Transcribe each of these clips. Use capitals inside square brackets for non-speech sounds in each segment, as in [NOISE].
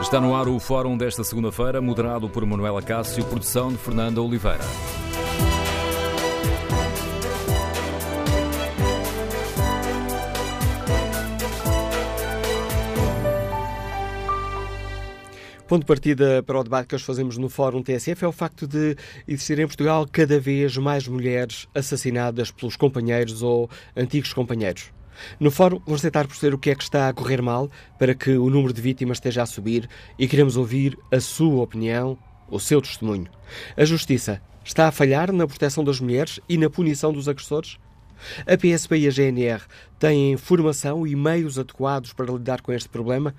Está no ar o fórum desta segunda-feira, moderado por Manuela Cássio, produção de Fernanda Oliveira. Ponto de partida para o debate que hoje fazemos no Fórum TSF é o facto de existir em Portugal cada vez mais mulheres assassinadas pelos companheiros ou antigos companheiros. No fórum, vamos tentar perceber o que é que está a correr mal para que o número de vítimas esteja a subir e queremos ouvir a sua opinião, o seu testemunho. A Justiça está a falhar na proteção das mulheres e na punição dos agressores? A PSP e a GNR têm formação e meios adequados para lidar com este problema?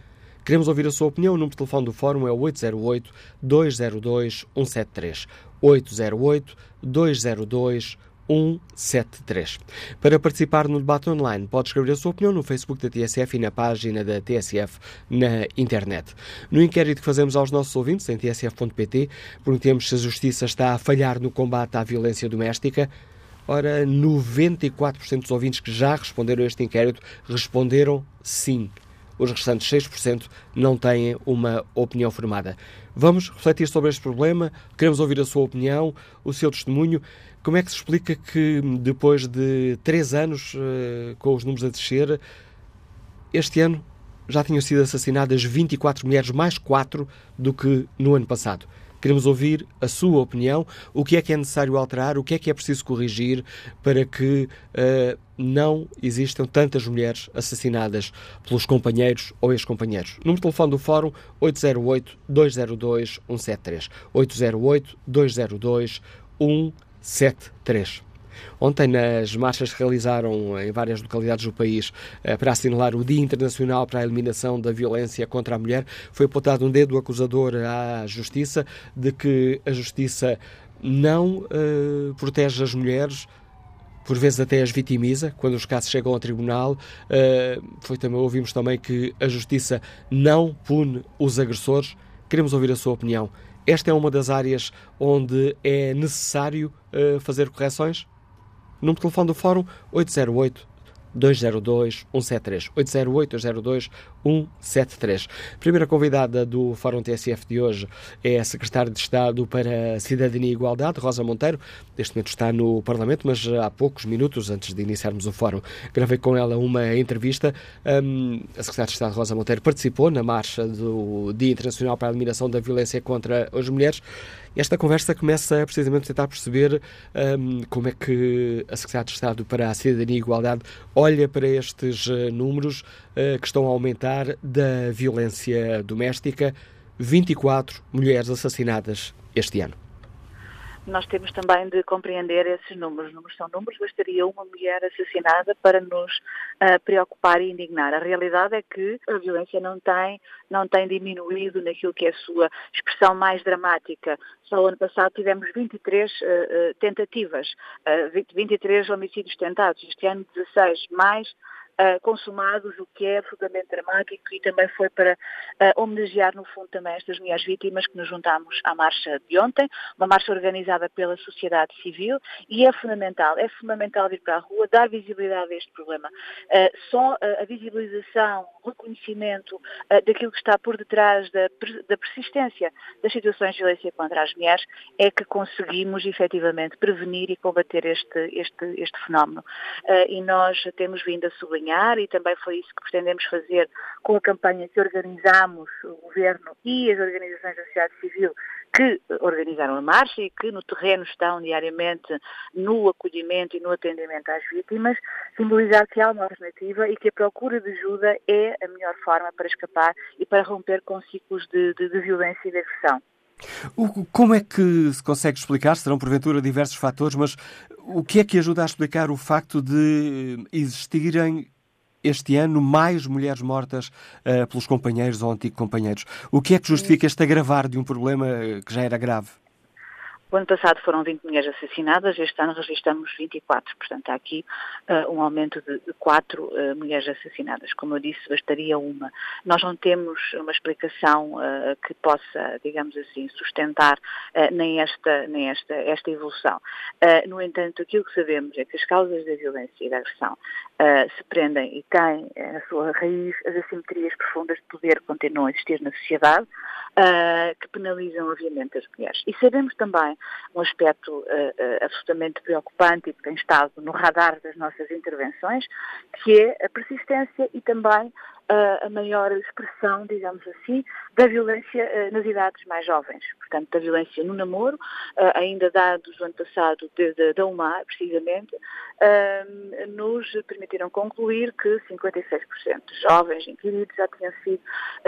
Queremos ouvir a sua opinião. O número de telefone do Fórum é 808-202-173. 808-202-173. 173. Para participar no debate online, pode escrever a sua opinião no Facebook da TSF e na página da TSF na internet. No inquérito que fazemos aos nossos ouvintes em tsf.pt, perguntemos se a Justiça está a falhar no combate à violência doméstica. Ora, 94% dos ouvintes que já responderam a este inquérito responderam sim. Os restantes 6% não têm uma opinião formada. Vamos refletir sobre este problema, queremos ouvir a sua opinião, o seu testemunho. Como é que se explica que depois de três anos uh, com os números a descer, este ano já tinham sido assassinadas 24 mulheres, mais 4 do que no ano passado? Queremos ouvir a sua opinião, o que é que é necessário alterar, o que é que é preciso corrigir para que uh, não existam tantas mulheres assassinadas pelos companheiros ou ex-companheiros. Número de telefone do Fórum 808-202-173. 808-202-173. 73. Ontem, nas marchas que realizaram em várias localidades do país eh, para assinalar o Dia Internacional para a Eliminação da Violência contra a Mulher, foi apontado um dedo acusador à Justiça de que a Justiça não uh, protege as mulheres, por vezes até as vitimiza, quando os casos chegam ao tribunal. Uh, foi também, ouvimos também que a Justiça não pune os agressores. Queremos ouvir a sua opinião. Esta é uma das áreas onde é necessário uh, fazer correções? Número de telefone do Fórum 808 202 173. 808 202 173. A primeira convidada do Fórum TSF de hoje é a Secretária de Estado para Cidadania e Igualdade, Rosa Monteiro. Neste momento está no Parlamento, mas há poucos minutos antes de iniciarmos o Fórum, gravei com ela uma entrevista. Um, a Secretária de Estado, Rosa Monteiro, participou na marcha do Dia Internacional para a Eliminação da Violência contra as Mulheres. Esta conversa começa precisamente a tentar perceber um, como é que a Secretaria de Estado para a Cidadania e Igualdade olha para estes uh, números uh, que estão a aumentar da violência doméstica. 24 mulheres assassinadas este ano nós temos também de compreender esses números. Os números são números, bastaria uma mulher assassinada para nos uh, preocupar e indignar. A realidade é que a violência não tem, não tem diminuído naquilo que é a sua expressão mais dramática. Só ano passado tivemos 23 uh, uh, tentativas, 23 homicídios tentados. Este ano 16, mais uh, consumados, o que é absolutamente dramático e também foi para uh, homenagear, no fundo, também estas mulheres vítimas que nos juntámos à marcha de ontem, uma marcha organizada pela sociedade civil e é fundamental, é fundamental vir para a rua, dar visibilidade a este problema. Uh, só a visibilização, o reconhecimento daquilo que está por detrás da, da persistência das situações de violência contra as mulheres é que conseguimos efetivamente prevenir e combater este, este, este fenómeno. e nós temos vindo a sublinhar acompanhar e também foi isso que pretendemos fazer com a campanha que organizamos, o Governo e as organizações da sociedade civil que organizaram a marcha e que no terreno estão diariamente no acolhimento e no atendimento às vítimas, simbolizar que há uma alternativa e que a procura de ajuda é a melhor forma para escapar e para romper com ciclos de, de, de violência e de agressão. Como é que se consegue explicar? Serão porventura diversos fatores, mas o que é que ajuda a explicar o facto de existirem este ano mais mulheres mortas uh, pelos companheiros ou antigos companheiros. O que é que justifica este agravar de um problema que já era grave? O ano passado foram 20 mulheres assassinadas, este ano registramos 24, portanto há aqui uh, um aumento de, de 4 uh, mulheres assassinadas. Como eu disse, bastaria uma. Nós não temos uma explicação uh, que possa, digamos assim, sustentar nem, esta, nem esta, esta evolução. no entanto, aquilo que sabemos é que as causas da violência e da agressão se prendem e têm na sua raiz as assimetrias profundas de poder que continuam a existir na sociedade, que penalizam, obviamente, as mulheres. E sabemos também um aspecto uh, uh, absolutamente preocupante e que tem estado no radar das nossas intervenções, que é a persistência e também uh, a maior expressão, digamos assim, da violência nas idades mais jovens. Portanto, da violência no namoro, ainda dados do ano passado da UMA, precisamente, nos permitiram concluir que 56% de jovens inquiridos já tinham sido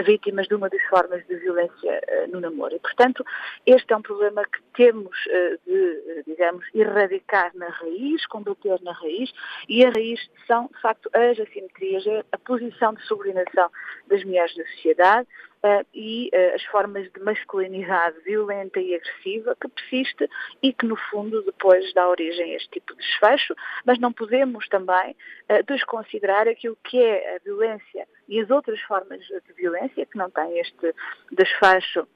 vítimas de uma das formas de violência no namoro. E, portanto, este é um problema que temos eh, de, eh, digamos, erradicar na raiz, combater na raiz, e a raiz são, de facto, as assimetrias, a posição de subordinação das mulheres na sociedade, Uh, e uh, as formas de masculinidade violenta e agressiva que persiste e que, no fundo, depois dá origem a este tipo de desfecho, mas não podemos também uh, desconsiderar aquilo que é a violência e as outras formas de violência que não têm este desfecho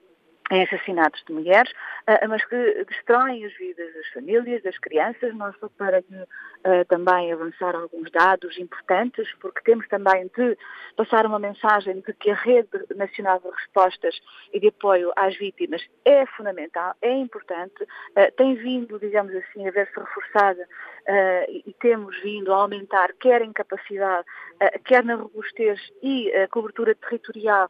em assassinatos de mulheres, uh, mas que destroem as vidas das famílias, das crianças, não só para uh, também avançar alguns dados importantes, porque temos também de passar uma mensagem de que a Rede Nacional de Respostas e de Apoio às Vítimas é fundamental, é importante, uh, tem vindo, digamos assim, a ver-se reforçada e temos vindo a aumentar quer em capacidade, quer na robustez e cobertura territorial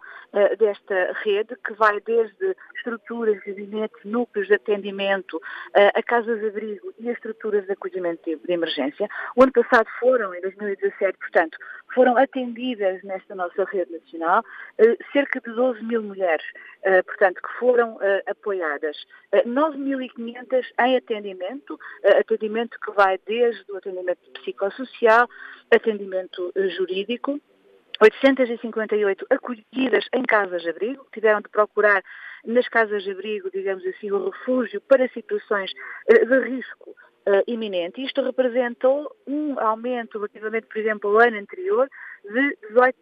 desta rede, que vai desde estruturas, gabinetes, núcleos de atendimento, eh, a casas de abrigo e as estruturas de acolhimento de emergência. O ano passado foram, em 2017, portanto, foram atendidas nesta nossa rede nacional eh, cerca de 12 mil mulheres, eh, portanto, que foram apoiadas. 9.500 em atendimento, atendimento que vai desde o atendimento psicossocial, atendimento jurídico, 858 acolhidas em casas de abrigo, tiveram de procurar nas casas de abrigo, digamos assim, o refúgio para situações eh, de risco uh, iminente. Isto representou um aumento relativamente, por exemplo, ao ano anterior, de 18%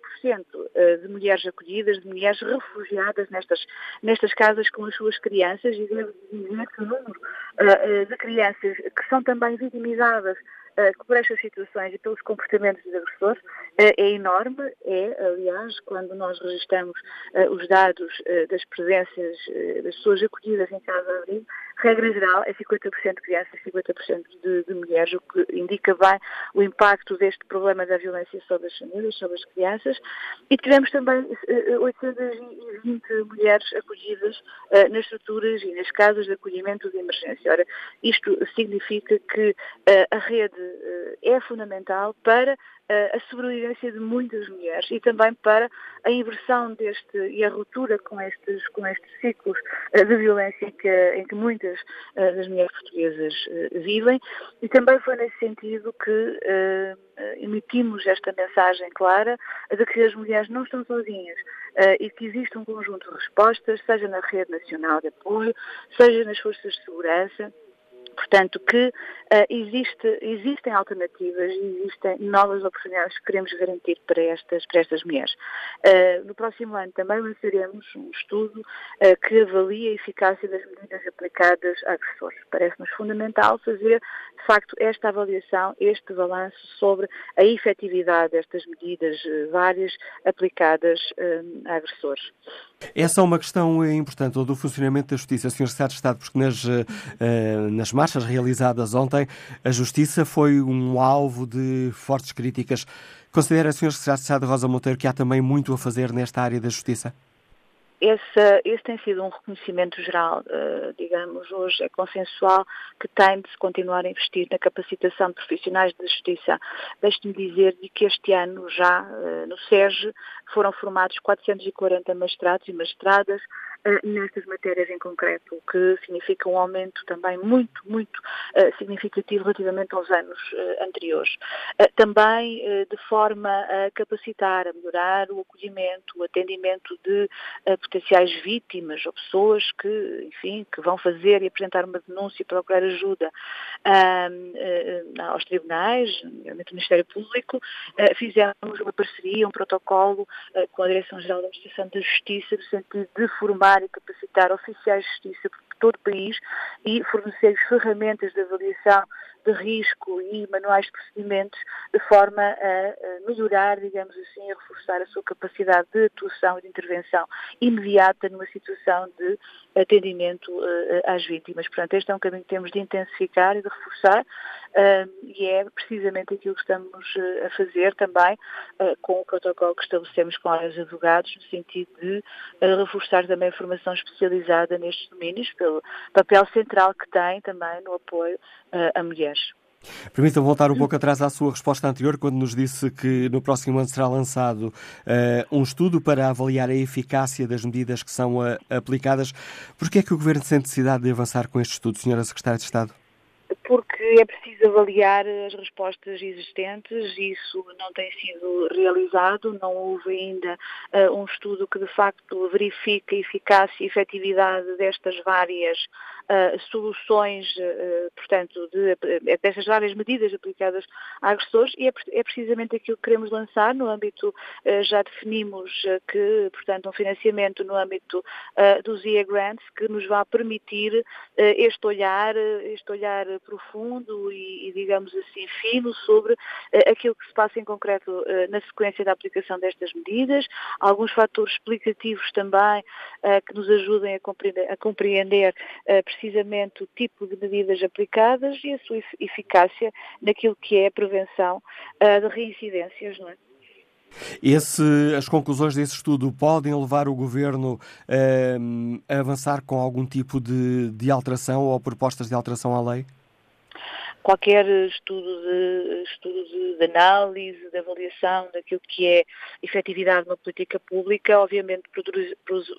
eh, de mulheres acolhidas, de mulheres refugiadas nestas, nestas casas com as suas crianças, e devo dizer que o número de crianças que são também vitimizadas uh, por estas situações e pelos comportamentos dos agressores uh, é enorme. É, aliás, quando nós registramos uh, os dados das presenças das pessoas acolhidas em casa de abrigo, regra geral é 50% de crianças e 50% de, de, mulheres, o que indica bem o impacto deste problema da violência sobre as famílias, sobre as crianças. E tivemos também 820 mulheres acolhidas nas estruturas e nas casas de acolhimento de emergência. Ora, isto significa que a rede eh, é fundamental para eh, a sobrevivência de muitas mulheres e também para a inversão deste e a ruptura com estes, com estes ciclos eh, de violência em que, em que muitas das mulheres portuguesas vivem. E também foi nesse sentido que emitimos esta mensagem clara de que as mulheres não estão sozinhas e que existe um conjunto de respostas, seja na rede nacional de apoio, seja nas forças de segurança, Portanto, que uh, existe, existem alternativas e existem novas oportunidades que queremos garantir para estas, para estas mulheres. Uh, no próximo ano também lançaremos um estudo uh, que avalie a eficácia das medidas aplicadas a agressores. Parece-nos fundamental fazer, de facto, esta avaliação, este balanço sobre a efetividade destas medidas várias aplicadas a agressores. Essa é uma questão importante, ou do funcionamento da Justiça, Sr. Secretário de Estado, porque nas, nas marchas realizadas ontem, a Justiça foi um alvo de fortes críticas. Considera, Sr. Secretário de Rosa Monteiro, que há também muito a fazer nesta área da Justiça? Esse, esse, tem sido um reconhecimento geral, uh, digamos, hoje é consensual que tem de se continuar a investir na capacitação de profissionais da justiça. Deixe-me dizer que este ano já uh, no SERGE foram formados 440 magistrados e magistradas, eh, nestas matérias em concreto, o que significa um aumento também muito, muito uh, significativo relativamente aos anos uh, anteriores. Também de forma a capacitar, a melhorar o acolhimento, o atendimento de potenciais vítimas ou pessoas que, enfim, que vão fazer e apresentar uma denúncia e procurar ajuda aos tribunais, nomeadamente o Ministério Público, fizemos uma parceria, um protocolo com a Direção-Geral da Administração da Justiça, no sentido de formar formar e capacitar oficiais de justiça por todo o país e fornecer ferramentas de avaliação de risco e manuais de procedimentos de forma a melhorar, digamos assim, a reforçar a sua capacidade de atuação e de intervenção imediata numa situação de atendimento uh, às vítimas. Portanto, este é um caminho que temos de intensificar e de reforçar uh, e é precisamente aquilo que estamos a fazer também com o protocolo que estabelecemos com os advogados, no sentido de reforçar também a formação especializada nestes domínios, pelo papel central que tem também no apoio a mulheres. Permita-me voltar um pouco atrás à sua resposta anterior, quando nos disse que no próximo ano será lançado uh, um estudo para avaliar a eficácia das medidas que são uh, aplicadas. Por que é que o Governo sente necessidade de avançar com este estudo, Senhora Secretária de Estado? Porque é preciso avaliar as respostas existentes, isso não tem sido realizado, não houve ainda uh, um estudo que de facto verifique a eficácia e efetividade destas várias uh, soluções, uh, portanto, de, dessas várias medidas aplicadas a agressores. E é, é, precisamente aquilo que queremos lançar no âmbito, já definimos que, portanto, um financiamento no âmbito dos IA Grants que nos vai permitir este olhar, este olhar profundo e, e, digamos assim, fino sobre aquilo que se passa em concreto na sequência da aplicação destas medidas, alguns fatores explicativos também que nos ajudem a compreender, a compreender precisamente o tipo de medidas aplicadas e a sua eficácia naquilo que é a prevenção de reincidências, não é? Esse, as conclusões desse estudo podem levar o Governo a avançar com algum tipo de, de alteração ou propostas de alteração à lei? Qualquer estudo de, estudo de, de, análise, de avaliação daquilo que é efetividade de uma política pública, obviamente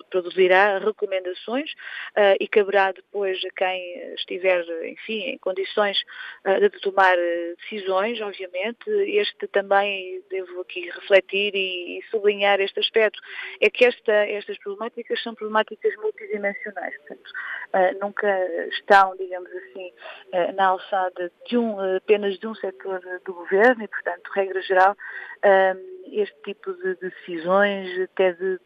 produzirá recomendações uh, e caberá depois a quem estiver, enfim, em condições uh, de tomar decisões, obviamente. Este também, devo aqui refletir e, e sublinhar este aspecto, é que esta, estas problemáticas são problemáticas multidimensionais, portanto, uh, nunca estão, digamos assim, na alçada de um, apenas de um setor do governo e, portanto, regra geral, este tipo de decisões, até de,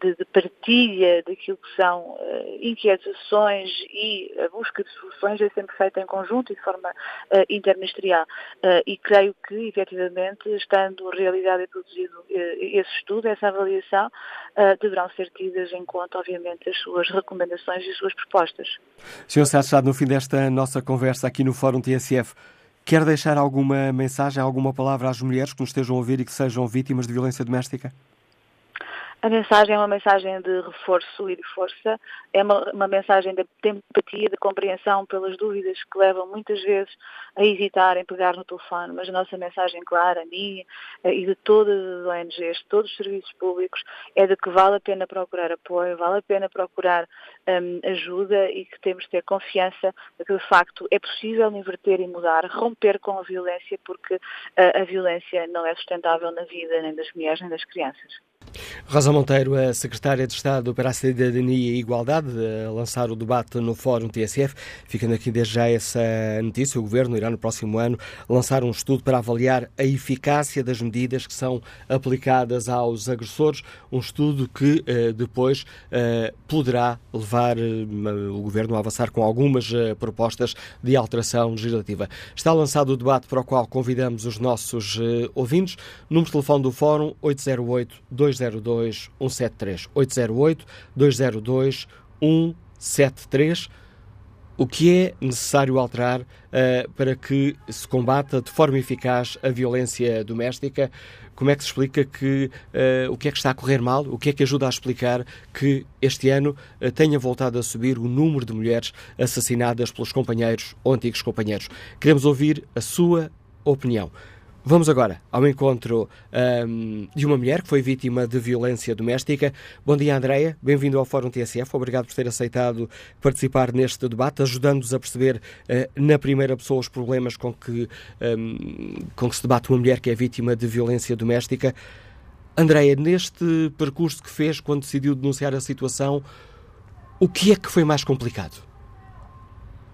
de, de partilha daquilo que são uh, inquietações e a busca de soluções é sempre feita em conjunto e de forma uh, interministerial. Uh, e creio que, efetivamente, estando realizado e produzido esse estudo, essa avaliação, deverão ser tidas em conta, obviamente, as suas recomendações e as suas propostas. Sr. Sérgio no fim desta nossa conversa aqui no Fórum TSF, Quer deixar alguma mensagem, alguma palavra às mulheres que nos estejam a ouvir e que sejam vítimas de violência doméstica? A mensagem é uma mensagem de reforço e de força, é uma, uma, mensagem de empatia, de compreensão pelas dúvidas que levam muitas vezes a hesitar em pegar no telefone, mas a nossa mensagem clara, a minha eh, e de todas as ONGs, de todos os serviços públicos, é de que vale a pena procurar apoio, vale a pena procurar um, ajuda e que temos de ter confiança de que de facto é possível inverter e mudar, romper com a violência, porque a, a violência não é sustentável na vida nem das mulheres nem das crianças. Rosa Monteiro, a Secretária de Estado para a Cidadania e Igualdade, a lançar o debate no Fórum TSF. Ficando aqui desde já essa notícia, o Governo irá no próximo ano lançar um estudo para avaliar a eficácia das medidas que são aplicadas aos agressores, um estudo que eh, depois eh, poderá levar eh, o Governo a avançar com algumas propostas de alteração legislativa. Está lançado o debate para o qual convidamos os nossos ouvintes. Número de telefone do Fórum 808 202 802 173. 808 202 173. O que é necessário alterar uh, para que se combata de forma eficaz a violência doméstica? Como é que se explica que uh, o que é que está a correr mal? O que é que ajuda a explicar que este ano uh, tenha voltado a subir o número de mulheres assassinadas pelos companheiros ou antigos companheiros? Queremos ouvir a sua opinião. Vamos agora ao encontro um, de uma mulher que foi vítima de violência doméstica. Bom dia, Andreia. Bem-vindo ao Fórum TSF. Obrigado por ter aceitado participar neste debate, ajudando-nos a perceber uh, na primeira pessoa os problemas com que, um, com que se debate uma mulher que é vítima de violência doméstica. Andreia, neste percurso que fez quando decidiu denunciar a situação, o que é que foi mais complicado?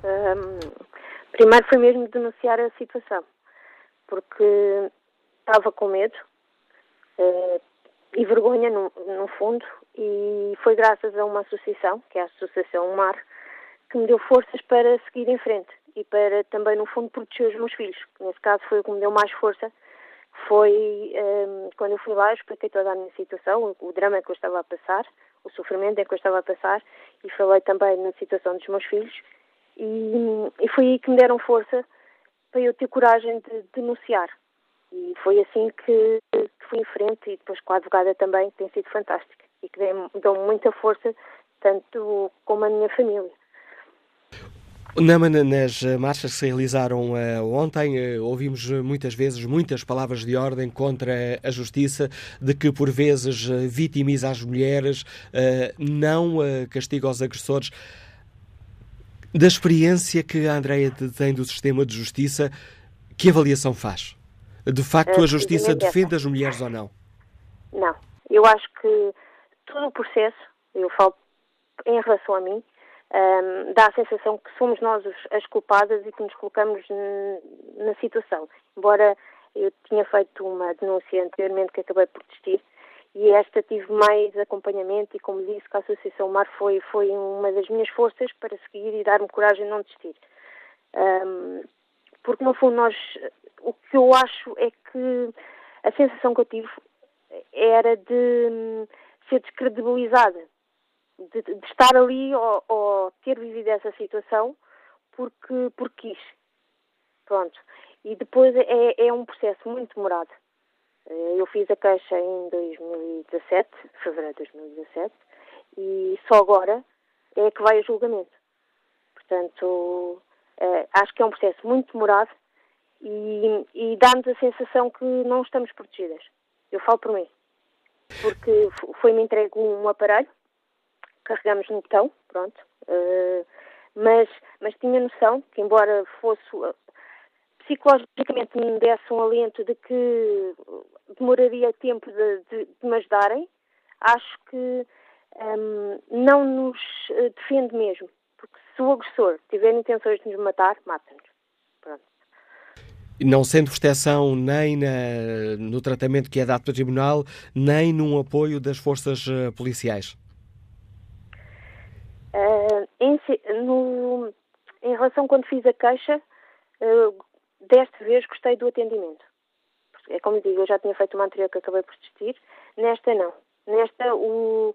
Um, primeiro foi mesmo denunciar a situação porque estava com medo uh, e vergonha, no, no, fundo, e foi graças a uma associação, que é a Associação Mar, que me deu forças para seguir em frente e para também, no fundo, proteger os meus filhos. Nesse caso foi o que me deu mais força. Foi um, eh, quando eu fui lá, expliquei toda a minha situação, o, o drama que eu estava a passar, o sofrimento em que eu estava a passar, e falei também na situação dos meus filhos. E, e foi aí que me deram força para eu ter coragem de denunciar. E foi assim que, que fui em frente e depois com a advogada também, que tem sido fantástica e que deu muita força, tanto como a minha família. Nama, nas marchas que se realizaram uh, ontem, uh, ouvimos muitas vezes muitas palavras de ordem contra a justiça, de que por vezes uh, vitimiza as mulheres, não castiga os agressores. Da experiência que a Andrea tem do sistema de justiça, que avaliação faz? De facto, a justiça defende as mulheres ou não? Não. Eu acho que todo o processo, eu falo em relação a mim, um, dá a sensação que somos nós as culpadas e que nos colocamos na situação. Embora eu tinha feito uma denúncia anteriormente que acabei por desistir, e esta tive mais acompanhamento e, como disse, que a Associação Mar foi, foi uma das minhas forças para seguir e dar-me coragem de não desistir. Um, porque, no fundo, nós, o que eu acho é que a sensação que eu tive era de hum, ser descredibilizada, de, de estar ali ou, ou, ter vivido essa situação porque, porque quis. Pronto. E depois é, é um processo muito demorado. Eh, eu fiz a queixa em 2017, fevereiro de 2017, e só agora é que vai a julgamento. Portanto, eh, acho que é um processo muito demorado e, e dá-nos a sensação que não estamos protegidas. Eu falo por mim. Porque foi-me entregue um aparelho, carregamos no botão, pronto, uh, mas, mas tinha noção que, embora fosse psicologicamente me desse um alento de que demoraria tempo de, de, de me ajudarem, acho que um, não nos eh, defende mesmo. Porque se o agressor tiver intenções de nos matar, mata-nos. Não sendo proteção nem na, no tratamento que é dado pelo Tribunal, nem num apoio das forças uh, policiais? Uh, em, no, em relação quando fiz a queixa, uh, desta vez gostei do atendimento. É como digo, eu já tinha feito uma anterior que acabei por desistir. Nesta, não. Nesta, o,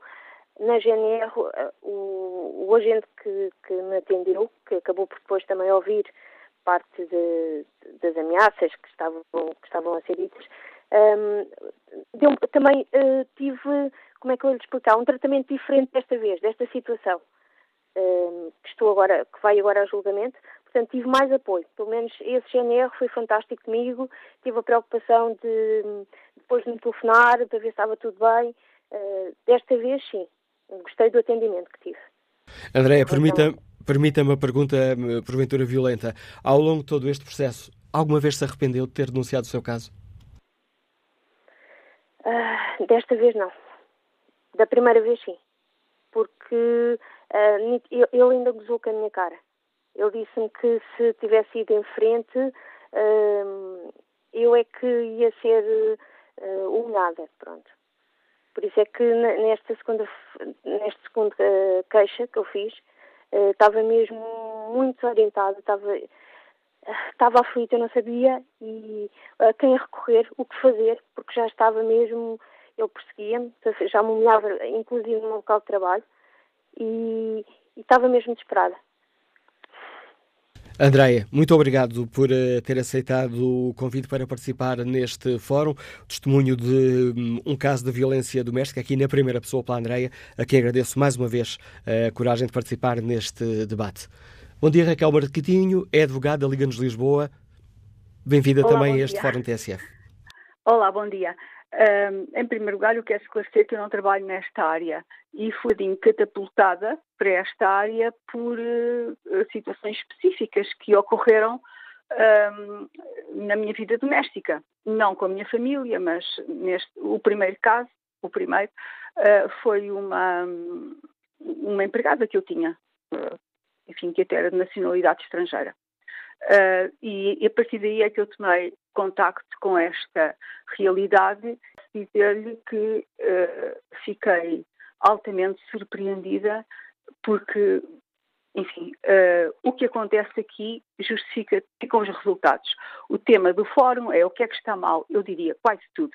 na GNR, o, o agente que, que me atendeu, que acabou por depois também ouvir parte de, das ameaças que estavam, que estavam a ser ditas, um, também uh, tive, como é que eu lhe explicar, um tratamento diferente desta vez, desta situação, um, que estou agora, que vai agora a julgamento, Portanto, tive mais apoio. Pelo menos esse GNR foi fantástico comigo. Tive a preocupação de depois de me telefonar para ver se estava tudo bem. Uh, desta vez, sim. Gostei do atendimento que tive. Andréia, permita-me permita uma pergunta, porventura violenta. Ao longo de todo este processo, alguma vez se arrependeu de ter denunciado o seu caso? Uh, desta vez, não. Da primeira vez, sim. Porque uh, ele ainda gozou com a minha cara. Ele disse-me que se tivesse ido em frente, uh, eu é que ia ser uh, humilhada, pronto. Por isso é que nesta segunda, nesta segunda uh, queixa que eu fiz, uh, estava mesmo muito orientada, estava, estava aflita, eu não sabia e a quem recorrer, o que fazer, porque já estava mesmo, ele perseguia-me, já me humilhava, inclusive no local de trabalho, e, e estava mesmo desesperada. Andréia, muito obrigado por uh, ter aceitado o convite para participar neste fórum. Testemunho de um, um caso de violência doméstica aqui na primeira pessoa pela Andréia, a quem agradeço mais uma vez uh, a coragem de participar neste debate. Bom dia, Raquel Marquitinho, é advogada, Liga-nos Lisboa. Bem-vinda também a este dia. Fórum TSF. Olá, bom dia. Um, em primeiro lugar, eu quero esclarecer que eu não trabalho nesta área e fui catapultada para esta área por uh, situações específicas que ocorreram um, na minha vida doméstica. Não com a minha família, mas neste, o primeiro caso, o primeiro, uh, foi uma, uma empregada que eu tinha, uh, enfim, que até era de nacionalidade estrangeira. Uh, e, e, a partir daí é que eu tomei contacto com esta realidade, dizer-lhe que uh, fiquei altamente surpreendida porque, enfim, uh, o que acontece aqui justifica com os resultados. O tema do fórum é o que é que está mal, eu diria quase tudo.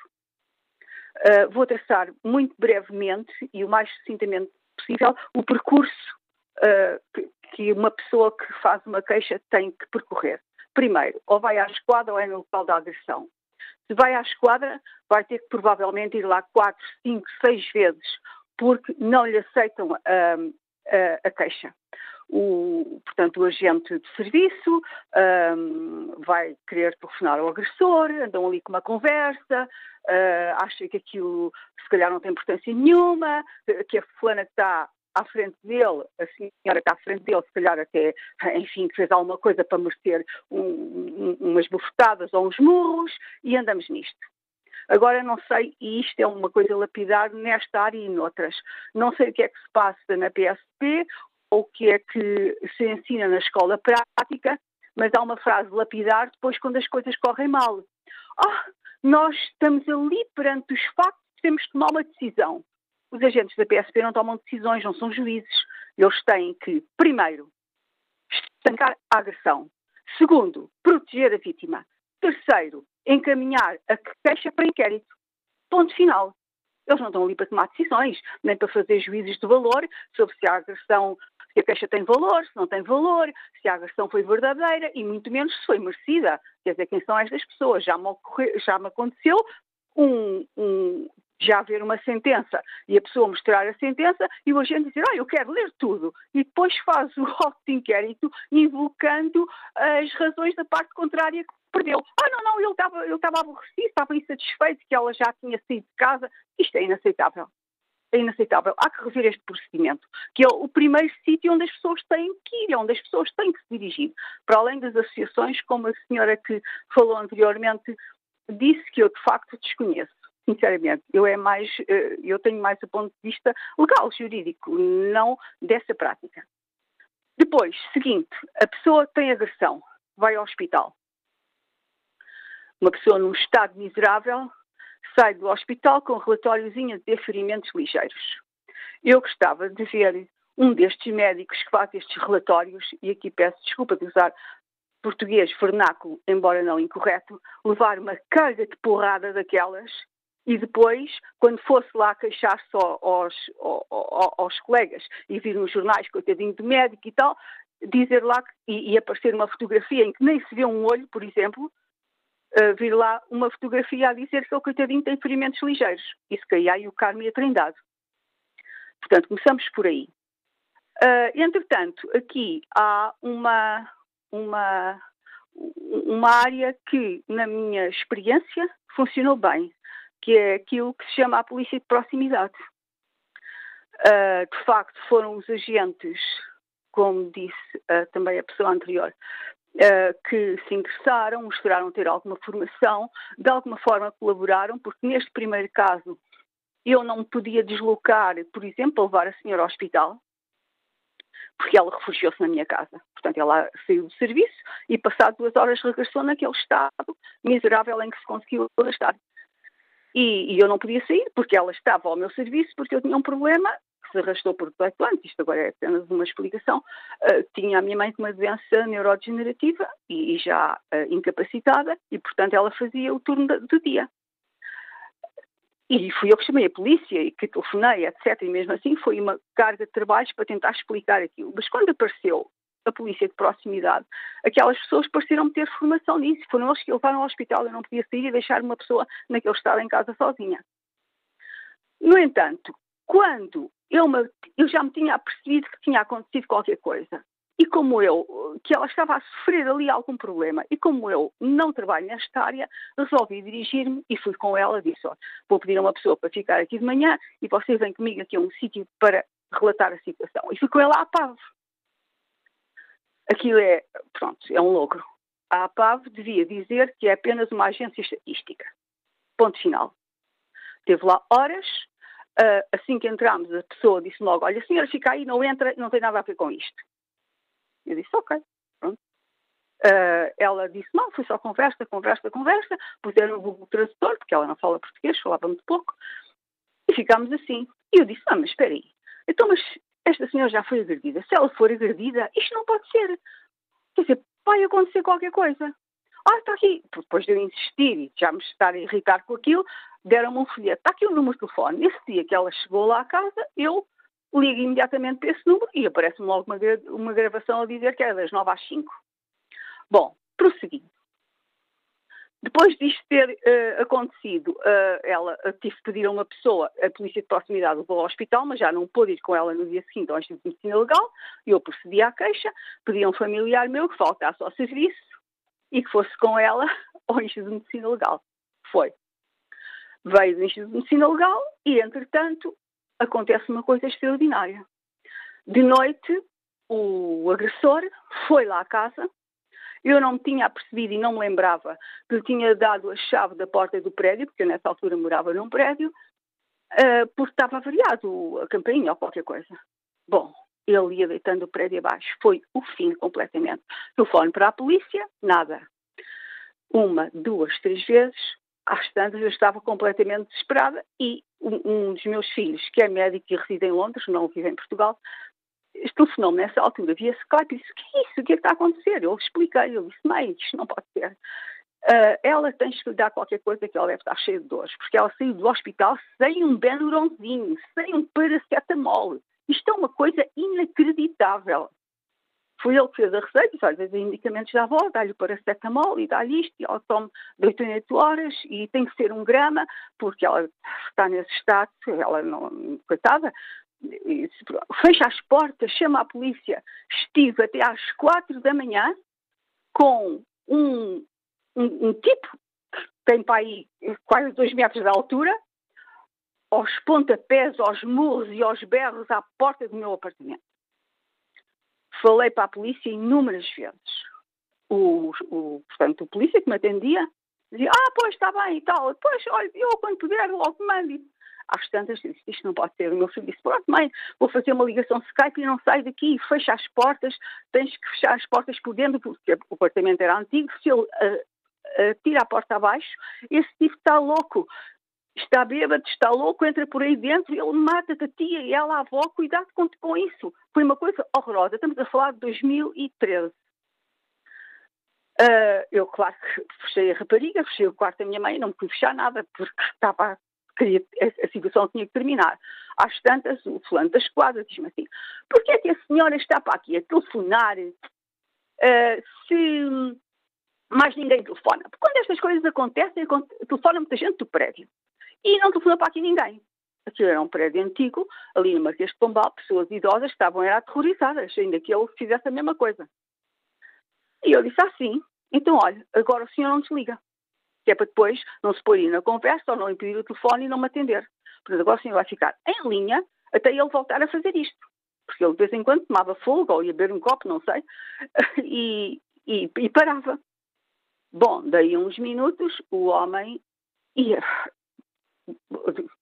vou traçar muito brevemente e o mais sucintamente possível o percurso que uma pessoa que faz uma queixa tem que percorrer. Primeiro, ou vai à esquadra ou é no local da agressão. Se vai à esquadra, vai ter que provavelmente ir lá quatro, cinco, seis vezes, porque não lhe aceitam a, a, queixa. O, portanto, o agente de serviço um, vai querer telefonar ao agressor, andam ali com uma conversa, uh, acha que aquilo se calhar não tem importância nenhuma, que a fulana está à frente dele, a senhora está à frente dele, se calhar até, enfim, fez alguma coisa para merecer um, um, umas bufetadas ou uns murros, e andamos nisto. Agora não sei, e isto é uma coisa lapidar nesta área e noutras, não sei o que é que se passa na PSP ou o que é que se ensina na escola prática, mas há uma frase lapidar depois quando as coisas correm mal. Ah, nós estamos ali perante os factos, temos que tomar uma decisão. Os agentes da PSP não tomam decisões, não são juízes. Eles têm que, primeiro, estancar a agressão. Segundo, proteger a vítima. Terceiro, encaminhar a queixa para inquérito. Ponto final. Eles não estão ali para tomar decisões, nem para fazer juízes de valor sobre se a agressão, se a queixa tem valor, se não tem valor, se a agressão foi verdadeira e muito menos se foi merecida. Quer dizer, quem são estas pessoas? Já me, ocorre, já me aconteceu um, um, já haver uma sentença e a pessoa mostrar a sentença e o agente dizer, ah, eu quero ler tudo. E depois faz o auto de inquérito invocando as razões da parte contrária que perdeu. Ah, não, não, ele estava, ele estava aborrecido, estava insatisfeito que ela já tinha saído de casa. Isto é inaceitável. É inaceitável. Há que rever este procedimento, que é o primeiro sítio onde as pessoas têm que ir, onde as pessoas têm que se dirigir. Para além das associações, como a senhora que falou anteriormente disse que eu de facto desconheço sinceramente. Eu é mais, eh, eu tenho mais o ponto de vista legal, jurídico, não dessa prática. Depois, seguinte, a pessoa tem agressão, vai ao hospital. Uma pessoa num estado miserável sai do hospital com um relatóriozinho de ferimentos ligeiros. Eu gostava de ver um destes médicos que faz estes relatórios, e aqui peço desculpa de usar português vernáculo, embora não incorreto, levar uma carga de porrada daquelas e depois, quando fosse lá queixar-se aos, aos, aos, colegas e vir nos jornais, coitadinho de médico e tal, dizer lá e, e, aparecer uma fotografia em que nem se vê um olho, por exemplo, uh, vir lá uma fotografia a dizer que o coitadinho tem ferimentos ligeiros. Isso caía aí o Carme e a. Portanto, começamos por aí. Uh, entretanto, aqui há uma, uma, uma área que, na minha experiência, funcionou bem que é aquilo que se chama a polícia de proximidade. Uh, de facto, foram os agentes, como disse uh, também a pessoa anterior, uh, que se interessaram, mostraram ter alguma formação, de alguma forma colaboraram, porque neste primeiro caso eu não podia deslocar, por exemplo, levar a senhora ao hospital, porque ela refugiou-se na minha casa. Portanto, ela saiu do serviço e, passado duas horas, regressou naquele estado miserável em que se conseguiu arrastar. E, e, eu não podia sair porque ela estava ao meu serviço, porque eu tinha um problema que se arrastou por 18 anos, isto agora é apenas uma explicação. Uh, tinha a minha mãe com uma doença neurodegenerativa e, e já uh, incapacitada, e portanto ela fazia o turno do dia. E fui eu que chamei a polícia e que telefonei, etc. E mesmo assim foi uma carga de trabalhos para tentar explicar aquilo. Mas quando apareceu a polícia de proximidade, aquelas pessoas pareceram ter formação nisso. Foram eles que levaram ao hospital. Eu não podia sair e deixar uma pessoa naquele estado em casa sozinha. No entanto, quando eu, me, eu já me tinha percebido que tinha acontecido qualquer coisa E como eu, que ela estava a sofrer ali algum problema, e como eu não trabalho nesta área, resolvi dirigir-me e fui com ela, disse, vou pedir a uma pessoa para ficar aqui de manhã e você vem comigo aqui a um sítio para relatar a situação. E fui com ela à PAV. Aquilo é, pronto, é um logro. A APAV devia dizer que é apenas uma agência estatística. Ponto final. Teve lá horas, uh, assim que entramos, a pessoa disse logo, olha, senhora fica aí, não entra, não tem nada a ver com isto. Eu disse, ok, pronto. Uh, ela disse, não, foi só conversa, conversa, conversa, puseram o Tradutor, porque ela não fala português, falava muito pouco, e ficámos assim. E eu disse, ah, mas espera aí, então, mas esta senhora já foi agredida. Se ela for agredida, isto não pode ser. Quer dizer, vai acontecer qualquer coisa. Ah, está aqui. Depois de eu insistir e já me estar a irritar com aquilo, deram-me um folheto. Está aqui o número de telefone. Nesse dia que ela chegou lá à casa, eu ligo imediatamente para esse número e aparece-me logo uma, uma gravação a dizer que era das 9 às 5. Bom, prosseguindo. Depois disto ter uh, acontecido, uh, ela uh, tive que pedir a uma pessoa, a polícia de proximidade levou ao hospital, mas já não pôde ir com ela no dia seguinte ao Instituto de Medicina Legal, e eu procedi à queixa, pedi a um familiar meu que faltasse ao serviço e que fosse com ela [LAUGHS] ao Instituto de Medicina Legal. Foi. Veio do Instituto de Medicina Legal e, entretanto, acontece uma coisa extraordinária. De noite, o agressor foi lá à casa, eu não me tinha apercebido e não me lembrava que lhe tinha dado a chave da porta do prédio, porque eu nessa altura morava num prédio, uh, porque estava avariado a campainha ou qualquer coisa. Bom, ele ia deitando o prédio abaixo. Foi o fim completamente. Telefone para a polícia, nada. Uma, duas, três vezes, às tantas eu estava completamente desesperada e um, um dos meus filhos, que é médico e reside em Londres, não vive em Portugal, telefonou-me nessa altura via Skype e disse: O que é isso? O que é que está a acontecer? Eu expliquei, eu disse: Mãe, isto não pode ser. Uh, ela tem que lhe dar qualquer coisa que ela deve estar cheia de dores, porque ela saiu do hospital sem um Benuronzinho, sem um paracetamol. Isto é uma coisa inacreditável. Foi ele que fez a receita, disse, olha, indicamentos da avó, dá-lhe o paracetamol e dá-lhe isto, e ela toma de 8 em 8 horas e tem que ser um grama, porque ela está nesse estado, ela não, coitada, fecha as portas, chama a polícia. Estive até às quatro da manhã com um, um, um tipo que tem para aí quase dois metros de altura, aos pontapés, aos murros e aos berros à porta do meu apartamento. Falei para a polícia inúmeras vezes. O, o, portanto, o polícia que me atendia dizia, ah, pois, está bem e tal. Pois, olha, eu quando puder logo mando às tantas disse, isto não pode ser. O meu filho disse, pronto mãe, vou fazer uma ligação Skype e não sai daqui, fecha as portas, tens que fechar as portas por dentro, porque o apartamento era antigo, se ele uh, uh, tira a porta abaixo, esse tipo está louco, está bêbado, está louco, entra por aí dentro, ele mata-te a tia e ela a avó, cuidado com, com isso. Foi uma coisa horrorosa, estamos a falar de 2013. Uh, ah, eu, claro que fechei a rapariga, fechei o quarto da minha mãe, não me fui fechar nada, porque estava queria, a, situação tinha que terminar. Às tantas, o fulano da esquadra diz-me assim, porquê é que a senhora está para aqui a telefonar uh, se mais ninguém telefona? Porque quando estas coisas acontecem, telefona muita gente do prédio. E não telefona para aqui ninguém. Aquilo era um prédio antigo, ali no Marquês de Pombal, pessoas idosas estavam era aterrorizadas, ainda que ele fizesse a mesma coisa. E eu disse assim, então olha, agora o senhor não desliga que é para depois não se pôr aí na conversa ou não impedir o telefone e não me atender. Portanto, agora o senhor vai ficar em linha até ele voltar a fazer isto. Porque ele de vez em quando tomava fogo ou ia beber um copo, não sei, [LAUGHS] e, e, e parava. Bom, daí uns minutos o homem ia,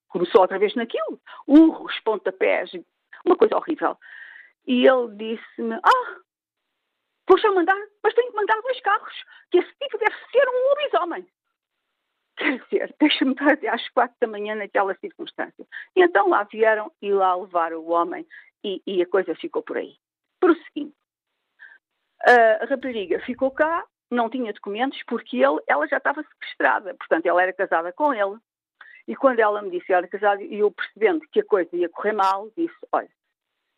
começou outra vez naquilo, urros, pontapés, uma coisa horrível. E ele disse-me, ah, vou já mandar, mas tenho que mandar dois carros, que esse tipo deve ser um lobisomem. Dizer, [LAUGHS] deixa-me estar até às quatro da manhã naquela circunstância. E então lá vieram e lá levaram o homem e, e a coisa ficou por aí. Prosseguindo. A rapariga ficou cá, não tinha documentos porque ele, ela já estava sequestrada, portanto ela era casada com ele. E quando ela me disse que era casada, e eu percebendo que a coisa ia correr mal, disse, olha,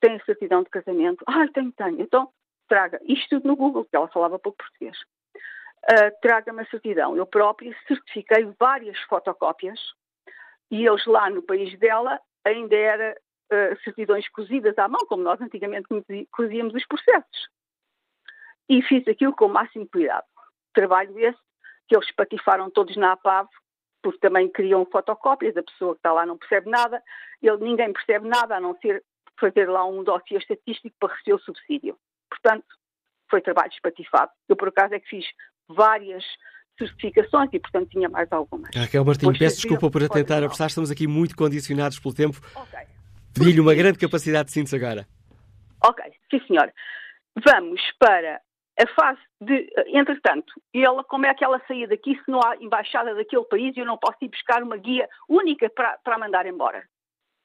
a certidão de casamento? Ah, tenho, tenho. Então traga isto tudo no Google, porque ela falava pouco português uh, traga-me a certidão. Eu própria certifiquei várias fotocópias e eles lá no país dela ainda eram uh, certidões cozidas à mão, como nós antigamente cozíamos os processos. e fiz aquilo com o máximo cuidado. Trabalho esse que eles patifaram todos na APAV, porque também criam fotocópias, a pessoa que está lá não percebe nada, ele, ninguém percebe nada, a não ser fazer lá um dossiê estatístico para receber o subsídio. Portanto, foi trabalho espatifado. Eu, por acaso, é que fiz várias certificações e, portanto, tinha mais algumas. Raquel Martins, peço desculpa por tentar apressar, estamos aqui muito condicionados pelo tempo. Okay. Pedi-lhe uma grande capacidade de síntese agora. Ok, sim senhor. Vamos para a fase de, entretanto, ela, como é que ela saía daqui se não há embaixada daquele país e eu não posso ir buscar uma guia única para, para mandar embora?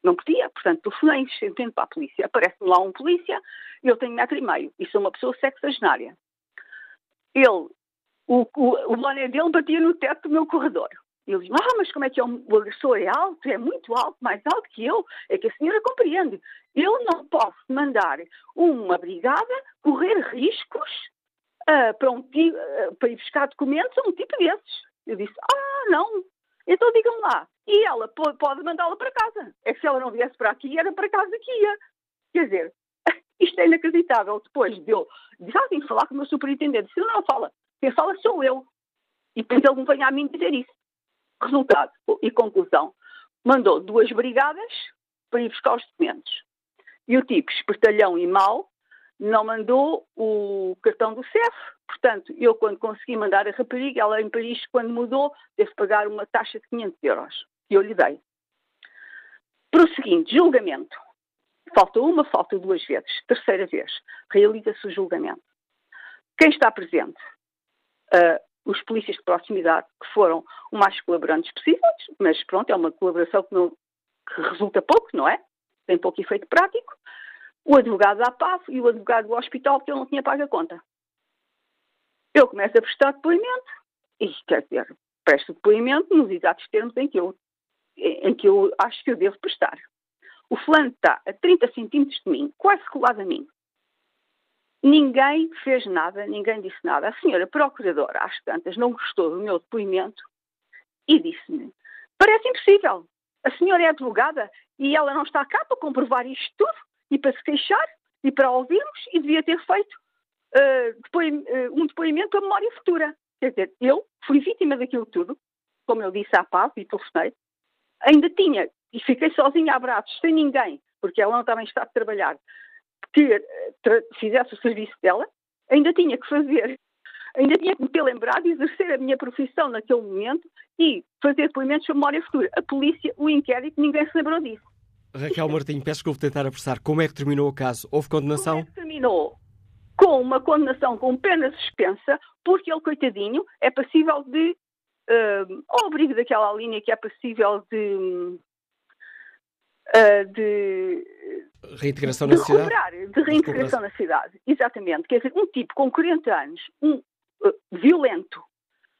Não podia, portanto, telefonei insistentemente para a polícia. Aparece-me lá um polícia, eu tenho metro e meio e sou uma pessoa sexagenária. Ele, o, o, o dele batia no teto do meu corredor. Ele diz, ah, mas como é que é o agressor é alto, é muito alto, mais alto que eu? É que a senhora compreende. Eu não posso mandar uma brigada correr riscos uh, para, um, uh, para ir buscar documentos a um tipo desses. Eu disse, ah, não. Então diga-me lá. E ela pode mandá-la para casa. É que se ela não viesse para aqui, era para casa que ia. Quer dizer, [LAUGHS] isto é inacreditável. Depois deu, disse, ah, tenho que falar com o meu superintendente. Se ele não fala, quem fala sou eu. E depois ele venha a mim dizer isso. Resultado e conclusão. Mandou duas brigadas para ir buscar os documentos. E o tipo, espertalhão e mau, não mandou o cartão do CEF. Portanto, eu, quando consegui mandar a rapariga, ela em Paris, quando mudou, que pagar uma taxa de 500 euros. E eu lhe dei. Prosseguinte, julgamento. Falta uma, falta duas vezes. Terceira vez, realiza-se o julgamento. Quem está presente? Uh, os polícias de proximidade, que foram os mais colaborantes possíveis, mas pronto, é uma colaboração que, não, que resulta pouco, não é? Tem pouco efeito prático o advogado da PAF e o advogado do hospital porque ele não tinha pago a conta. Eu começo a prestar depoimento e, quer dizer, presto depoimento nos exatos termos em que eu, em que eu acho que eu devo prestar. O fulano está a 30 centímetros de mim, quase colado a mim. Ninguém fez nada, ninguém disse nada. A senhora procuradora, às tantas, não gostou do meu depoimento e disse-me: parece impossível. A senhora é advogada e ela não está cá para comprovar isto tudo e para se queixar e para ouvirmos e devia ter feito uh, depois, uh, um depoimento à memória futura. Quer dizer, eu fui vítima daquilo tudo, como eu disse à paz e telefonei, ainda tinha, e fiquei sozinha a braços, sem ninguém, porque ela não estava em estado de trabalhar, que uh, fizesse o serviço dela, ainda tinha que fazer, ainda tinha que me ter lembrado de exercer a minha profissão naquele momento e fazer depoimentos à memória futura. A polícia, o inquérito, ninguém se lembrou disso. Raquel Martim, peço que eu vou tentar apressar. Como é que terminou o caso? Houve condenação? Como é terminou? Com uma condenação com pena suspensa, porque ele, coitadinho, é passível de. Uh, ao abrigo daquela linha que é passível de. Uh, de reintegração na cidade? De reintegração na cidade, exatamente. Quer dizer, um tipo com 40 anos, um uh, violento,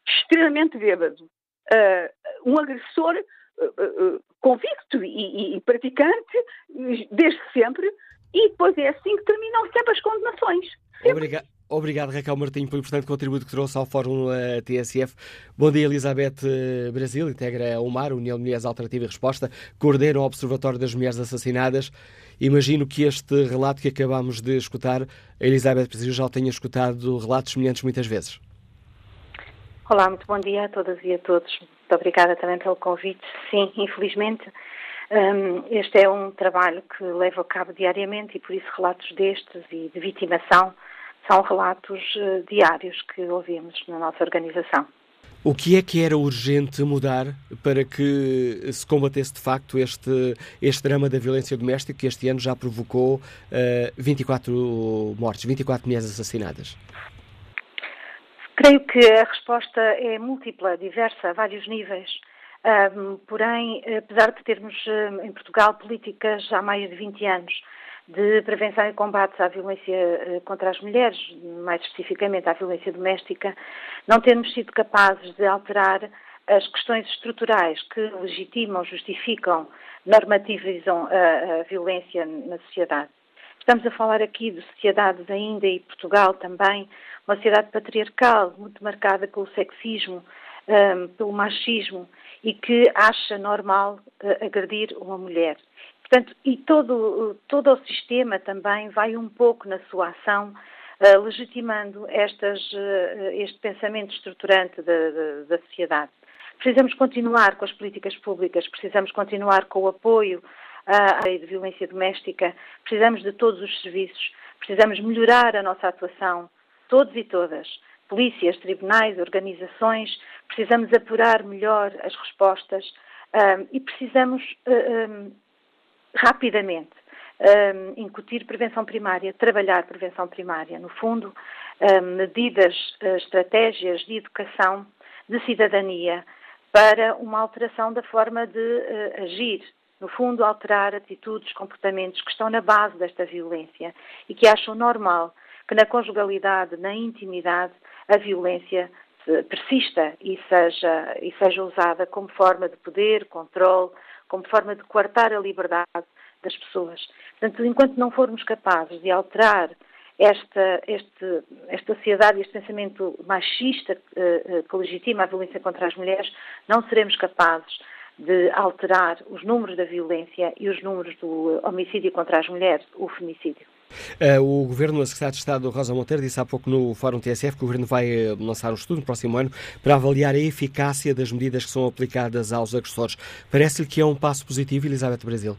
extremamente bêbado, uh, um agressor uh, convicto e, e, e, praticante desde sempre, e depois é assim que terminam sempre as condenações. Obrigado. Obrigado, Raquel Martins, pelo importante contributo que trouxe ao Fórum uh, TSF. Bom dia, Elizabeth uh, Brasil, integra a UMAR, União de Mulheres Alternativa e Resposta, coordena o Observatório das Mulheres Assassinadas. Imagino que este relato que acabamos de escutar, a Elizabeth Brasil já tenha escutado relatos semelhantes muitas vezes. Olá, muito bom dia a todas e a todos. Muito obrigada também pelo convite. Sim, infelizmente, um, este é um trabalho que levo a cabo diariamente e por isso relatos destes e de vitimação são relatos uh, diários que ouvimos na nossa organização. O que é que era urgente mudar para que se combatesse de facto este, este drama da violência doméstica que este ano já provocou uh, 24 mortes, 24 mulheres assassinadas? Creio que a resposta é múltipla, diversa, a vários níveis. Um, porém, apesar de termos em Portugal políticas há mais de 20 anos de prevenção e combate à violência eh, contra as mulheres, mais especificamente à violência doméstica, não termos sido capazes de alterar as questões estruturais que legitimam, justificam, normativizam a, a violência na sociedade. Estamos a falar aqui de sociedades ainda, e Portugal também, uma sociedade patriarcal, muito marcada pelo sexismo, um, pelo machismo, e que acha normal uh, agredir uma mulher. Portanto, e todo, todo o sistema também vai um pouco na sua ação uh, legitimando estas, uh, este pensamento estruturante da, da, da, sociedade. Precisamos continuar com as políticas públicas, precisamos continuar com o apoio à área de violência doméstica, precisamos de todos os serviços, precisamos melhorar a nossa atuação, todos e todas, polícias, tribunais, organizações, precisamos apurar melhor as respostas um, e precisamos um, rapidamente um, incutir prevenção primária, trabalhar prevenção primária. No fundo, medidas, uh, estratégias de educação, de cidadania, para uma alteração da forma de uh, agir. No fundo, alterar atitudes, comportamentos que estão na base desta violência e que acham normal que na conjugalidade, na intimidade, a violência persista e seja, e seja usada como forma de poder, controle, como forma de coartar a liberdade das pessoas. Portanto, enquanto não formos capazes de alterar esta, este, esta sociedade e este pensamento machista uh, que legitima a violência contra as mulheres, não seremos capazes de alterar os números da violência e os números do homicídio contra as mulheres, o femicídio. Uh, o Governo, a Secretária de Estado Rosa Monteiro, disse há pouco no Fórum TSF que o Governo vai uh, lançar um estudo no próximo ano para avaliar a eficácia das medidas que são aplicadas aos agressores. Parece-lhe que é um passo positivo, Elizabeth Brasil?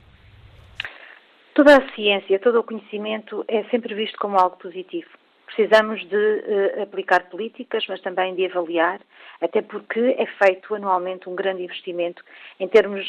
Toda a ciência, todo o conhecimento é sempre visto como algo positivo. Precisamos de uh, aplicar políticas, mas também de avaliar, até porque é feito anualmente um grande investimento em termos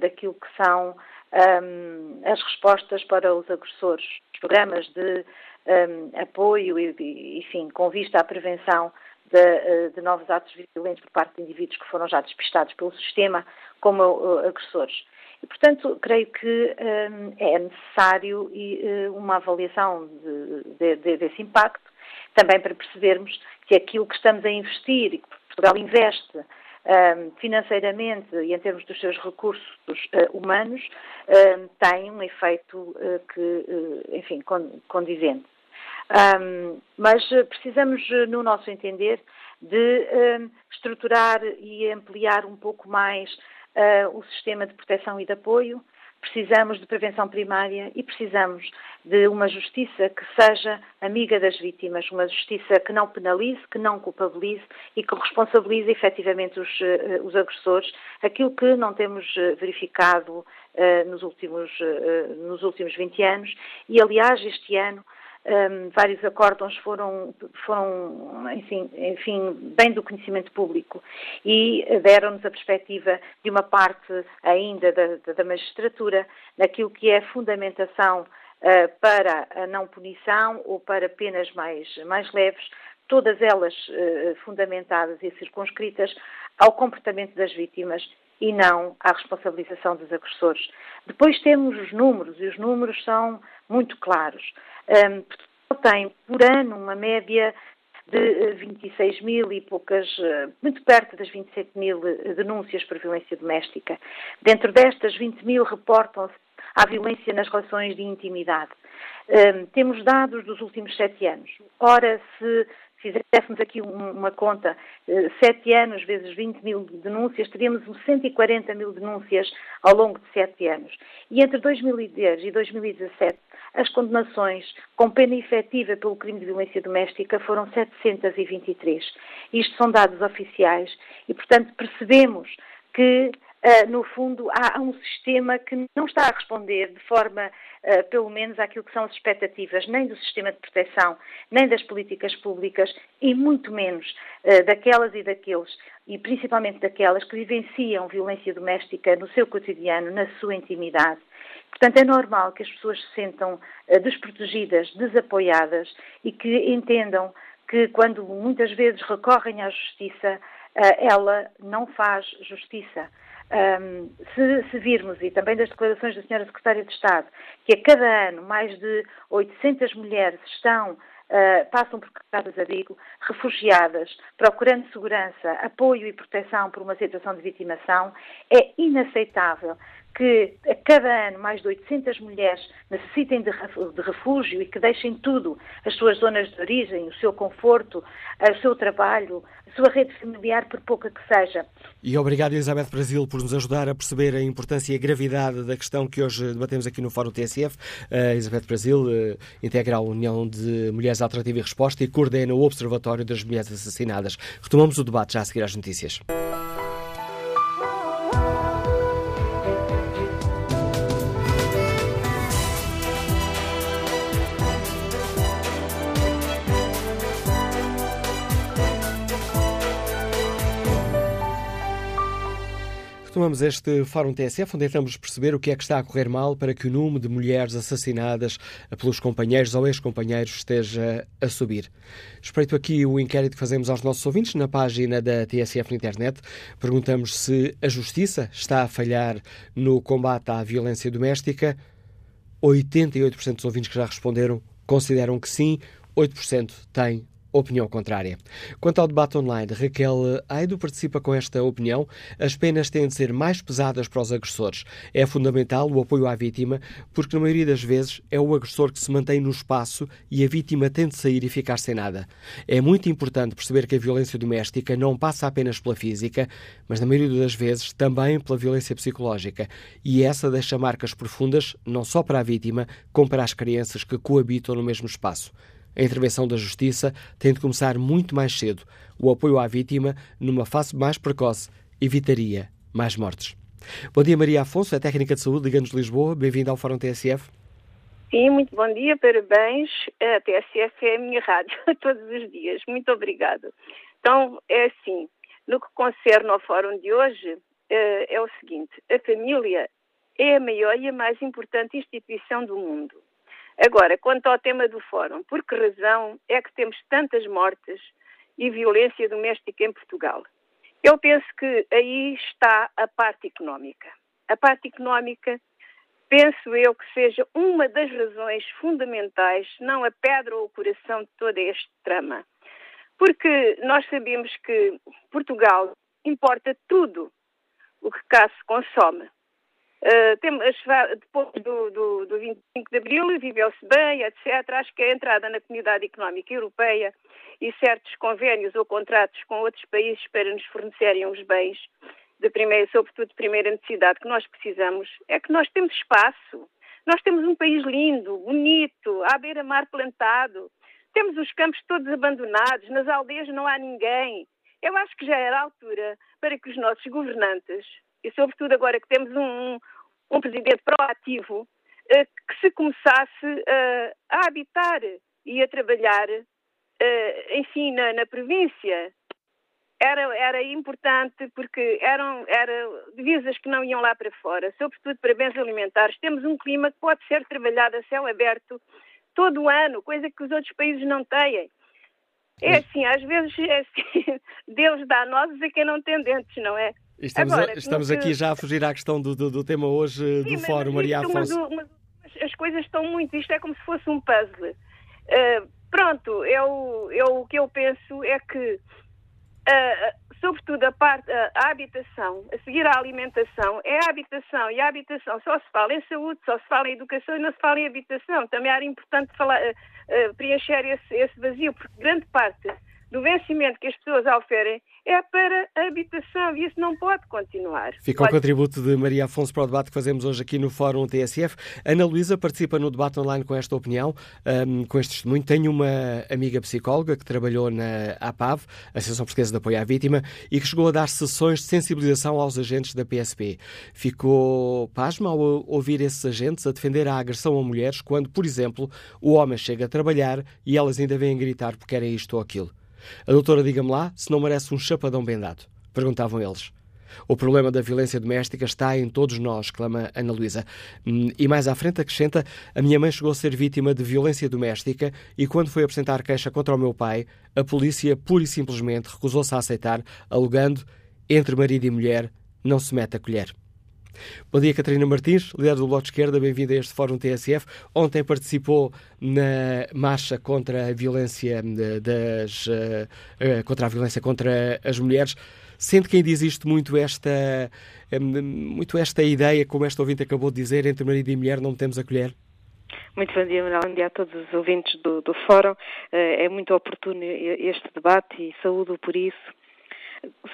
daquilo que são um, as respostas para os agressores, programas de um, apoio e, enfim, com vista à prevenção de, eh, de, novos atos violentos por parte de indivíduos que foram já despistados pelo sistema como uh, agressores. E, portanto, creio que um, é necessário e, uh, uma avaliação de, desse impacto, também para percebermos que aquilo que estamos a investir e que Portugal investe financeiramente e em termos dos seus recursos uh, humanos, tem um efeito uh, que, enfim, condizente. Mas precisamos, no nosso entender, de estruturar e ampliar um pouco mais o sistema de proteção e de apoio, Precisamos de prevenção primária e precisamos de uma justiça que seja amiga das vítimas, uma justiça que não penalize, que não culpabilize e que responsabilize efetivamente os, uh, os agressores, aquilo que não temos eh, verificado uh, nos, últimos, nos últimos 20 anos. E, aliás, este ano um, vários acórdãos foram, foram enfim, enfim, bem do conhecimento público e deram-nos a perspectiva de uma parte ainda da, da magistratura naquilo que é fundamentação uh, para a não punição ou para penas mais, mais leves, todas elas uh, fundamentadas e circunscritas ao comportamento das vítimas e não à responsabilização dos agressores. Depois temos os números, e os números são muito claros. Um, Portugal tem por ano uma média de 26 eh, mil e poucas, eh, muito perto das 27 mil eh, denúncias por violência doméstica. Dentro destas, 20 mil reportam-se à violência nas relações de intimidade. Um, temos dados dos últimos sete anos. Ora, se fizéssemos aqui uma conta, eh, sete anos vezes 20 mil denúncias, teríamos 140 mil denúncias ao longo de sete anos. E entre 2010 e 2017, as condenações com pena efetiva pelo crime de violência doméstica foram 723. Isto são dados oficiais e, portanto, percebemos que no fundo, há um sistema que não está a responder de forma, uh, pelo menos, àquilo que são as expectativas, nem do sistema de proteção, nem das políticas públicas, e muito menos uh, daquelas e daqueles, e principalmente daquelas que vivenciam violência doméstica no seu cotidiano, na sua intimidade. Portanto, é normal que as pessoas se sentam desprotegidas, desapoiadas e que entendam que, quando muitas vezes recorrem à justiça, ela não faz justiça. Um, se, se, virmos, e também das declarações da Senhora Secretária de Estado, que a cada ano mais de 800 mulheres estão, uh, passam por casas de abrigo, refugiadas, procurando segurança, apoio e proteção por uma situação de vitimação, é inaceitável que a cada ano mais de 800 mulheres necessitem de refúgio e que deixem tudo, as suas zonas de origem, o seu conforto, o seu trabalho, a sua rede familiar, por pouca que seja. E obrigado, Elizabeth Brasil, por nos ajudar a perceber a importância e a gravidade da questão que hoje debatemos aqui no Fórum TSF. A Elizabeth Brasil uh, integra a União de Mulheres Alternativa e Resposta e coordena o Observatório das Mulheres Assassinadas. Retomamos o debate já a seguir às notícias. Retomamos este Fórum TSF, onde tentamos perceber o que é que está a correr mal para que o número de mulheres assassinadas pelos companheiros ou ex-companheiros esteja a subir. Respeito aqui o inquérito que fazemos aos nossos ouvintes na página da TSF na internet. Perguntamos se a justiça está a falhar no combate à violência doméstica. 88% dos ouvintes que já responderam consideram que sim, 8% têm opinião contrária. Quanto ao debate online, Raquel Aido participa com esta opinião. As penas têm de ser mais pesadas para os agressores. É fundamental o apoio à vítima, porque na maioria das vezes é o agressor que se mantém no espaço e a vítima tem de sair e ficar sem nada. É muito importante perceber que a violência doméstica não passa apenas pela física, mas na maioria das vezes também pela violência psicológica. E essa deixa marcas profundas não só para a vítima, como para as crianças que coabitam no mesmo espaço. A intervenção da Justiça tem de começar muito mais cedo. O apoio à vítima, numa fase mais precoce, evitaria mais mortes. Bom dia, Maria Afonso, é técnica de saúde, Liga-nos Lisboa. Bem-vinda ao Fórum TSF. Sim, muito bom dia, parabéns. A TSF é a minha rádio [LAUGHS] todos os dias. Muito obrigada. Então, é assim, no que concerne ao fórum de hoje, eh, é o seguinte: a família é a maior e a mais importante instituição do mundo. Agora, quanto ao tema do fórum, por que razão é que temos tantas mortes e violência doméstica em Portugal? Eu penso que aí está a parte económica. A parte económica, penso eu que seja uma das razões fundamentais, não a pedra ou o coração de todo este trama. Porque nós sabemos que Portugal importa tudo o que cá se consome. Uh, depois do, do, do 25 de Abril, viveu-se bem, etc. Acho que a entrada na Comunidade Económica Europeia e certos convênios ou contratos com outros países para nos fornecerem os bens, de primeira, sobretudo de primeira necessidade, que nós precisamos, é que nós temos espaço. Nós temos um país lindo, bonito, à beira-mar plantado. Temos os campos todos abandonados, nas aldeias não há ninguém. Eu acho que já era a altura para que os nossos governantes e sobretudo agora que temos um, um presidente proativo, uh, que se começasse uh, a habitar e a trabalhar, enfim, na, na província. Era, era importante porque eram era divisas que não iam lá para fora, sobretudo para bens alimentares. Temos um clima que pode ser trabalhado a céu aberto todo o ano, coisa que os outros países não têm. É assim, às vezes é assim, [LAUGHS] Deus dá nozes a quem não tem dentes, não é? Estamos, Agora, a, estamos aqui já a fugir à questão do, do, do tema hoje Sim, do Fórum, Maria Afonso. Mas, mas, as coisas estão muito, isto é como se fosse um puzzle. Uh, pronto, eu, eu, o que eu penso é que, uh, sobretudo a parte, uh, a habitação, a seguir à alimentação, é a habitação, e a habitação só se fala em saúde, só se fala em educação e não se fala em habitação. Também era importante falar, preencher esse, esse vazio, porque grande parte do vencimento que as pessoas oferem é para a habitação e isso não pode continuar. Fica o contributo de Maria Afonso para o debate que fazemos hoje aqui no Fórum TSF. Ana Luísa participa no debate online com esta opinião, um, com este testemunho. Tenho uma amiga psicóloga que trabalhou na APAV, Associação Portuguesa de Apoio à Vítima, e que chegou a dar sessões de sensibilização aos agentes da PSP. Ficou pasma ao ouvir esses agentes a defender a agressão a mulheres quando, por exemplo, o homem chega a trabalhar e elas ainda vêm gritar porque querem isto ou aquilo. A doutora, diga-me lá, se não merece um chapadão bem dado. Perguntavam eles. O problema da violência doméstica está em todos nós, clama Ana Luísa. Hum, e mais à frente acrescenta: a minha mãe chegou a ser vítima de violência doméstica e, quando foi apresentar queixa contra o meu pai, a polícia pura e simplesmente recusou-se a aceitar, alegando entre marido e mulher não se mete a colher. Bom dia, Catarina Martins, líder do Bloco de Esquerda, bem-vinda a este Fórum TSF. Ontem participou na marcha contra a violência das contra a violência contra as mulheres. Sente que ainda existe muito esta, muito esta ideia, como esta ouvinte acabou de dizer, entre marido e mulher não temos a colher? Muito bom dia, Manuel. Bom dia a todos os ouvintes do, do Fórum. Eh, é muito oportuno este debate e saúdo por isso.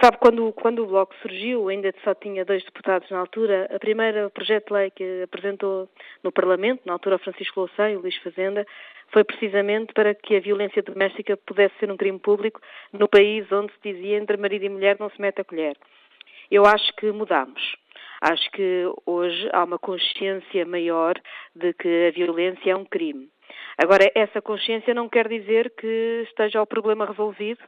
Sabe, quando, quando o Bloco surgiu, ainda só tinha dois deputados na altura, a primeira projeto de lei que apresentou no Parlamento, na altura o Francisco Louçã e o Luís Fazenda, foi precisamente para que a violência doméstica pudesse ser um crime público no país onde se dizia entre marido e mulher não se mete a colher. Eu acho que mudamos. Acho que hoje há uma consciência maior de que a violência é um crime. Agora, essa consciência não quer dizer que esteja o problema resolvido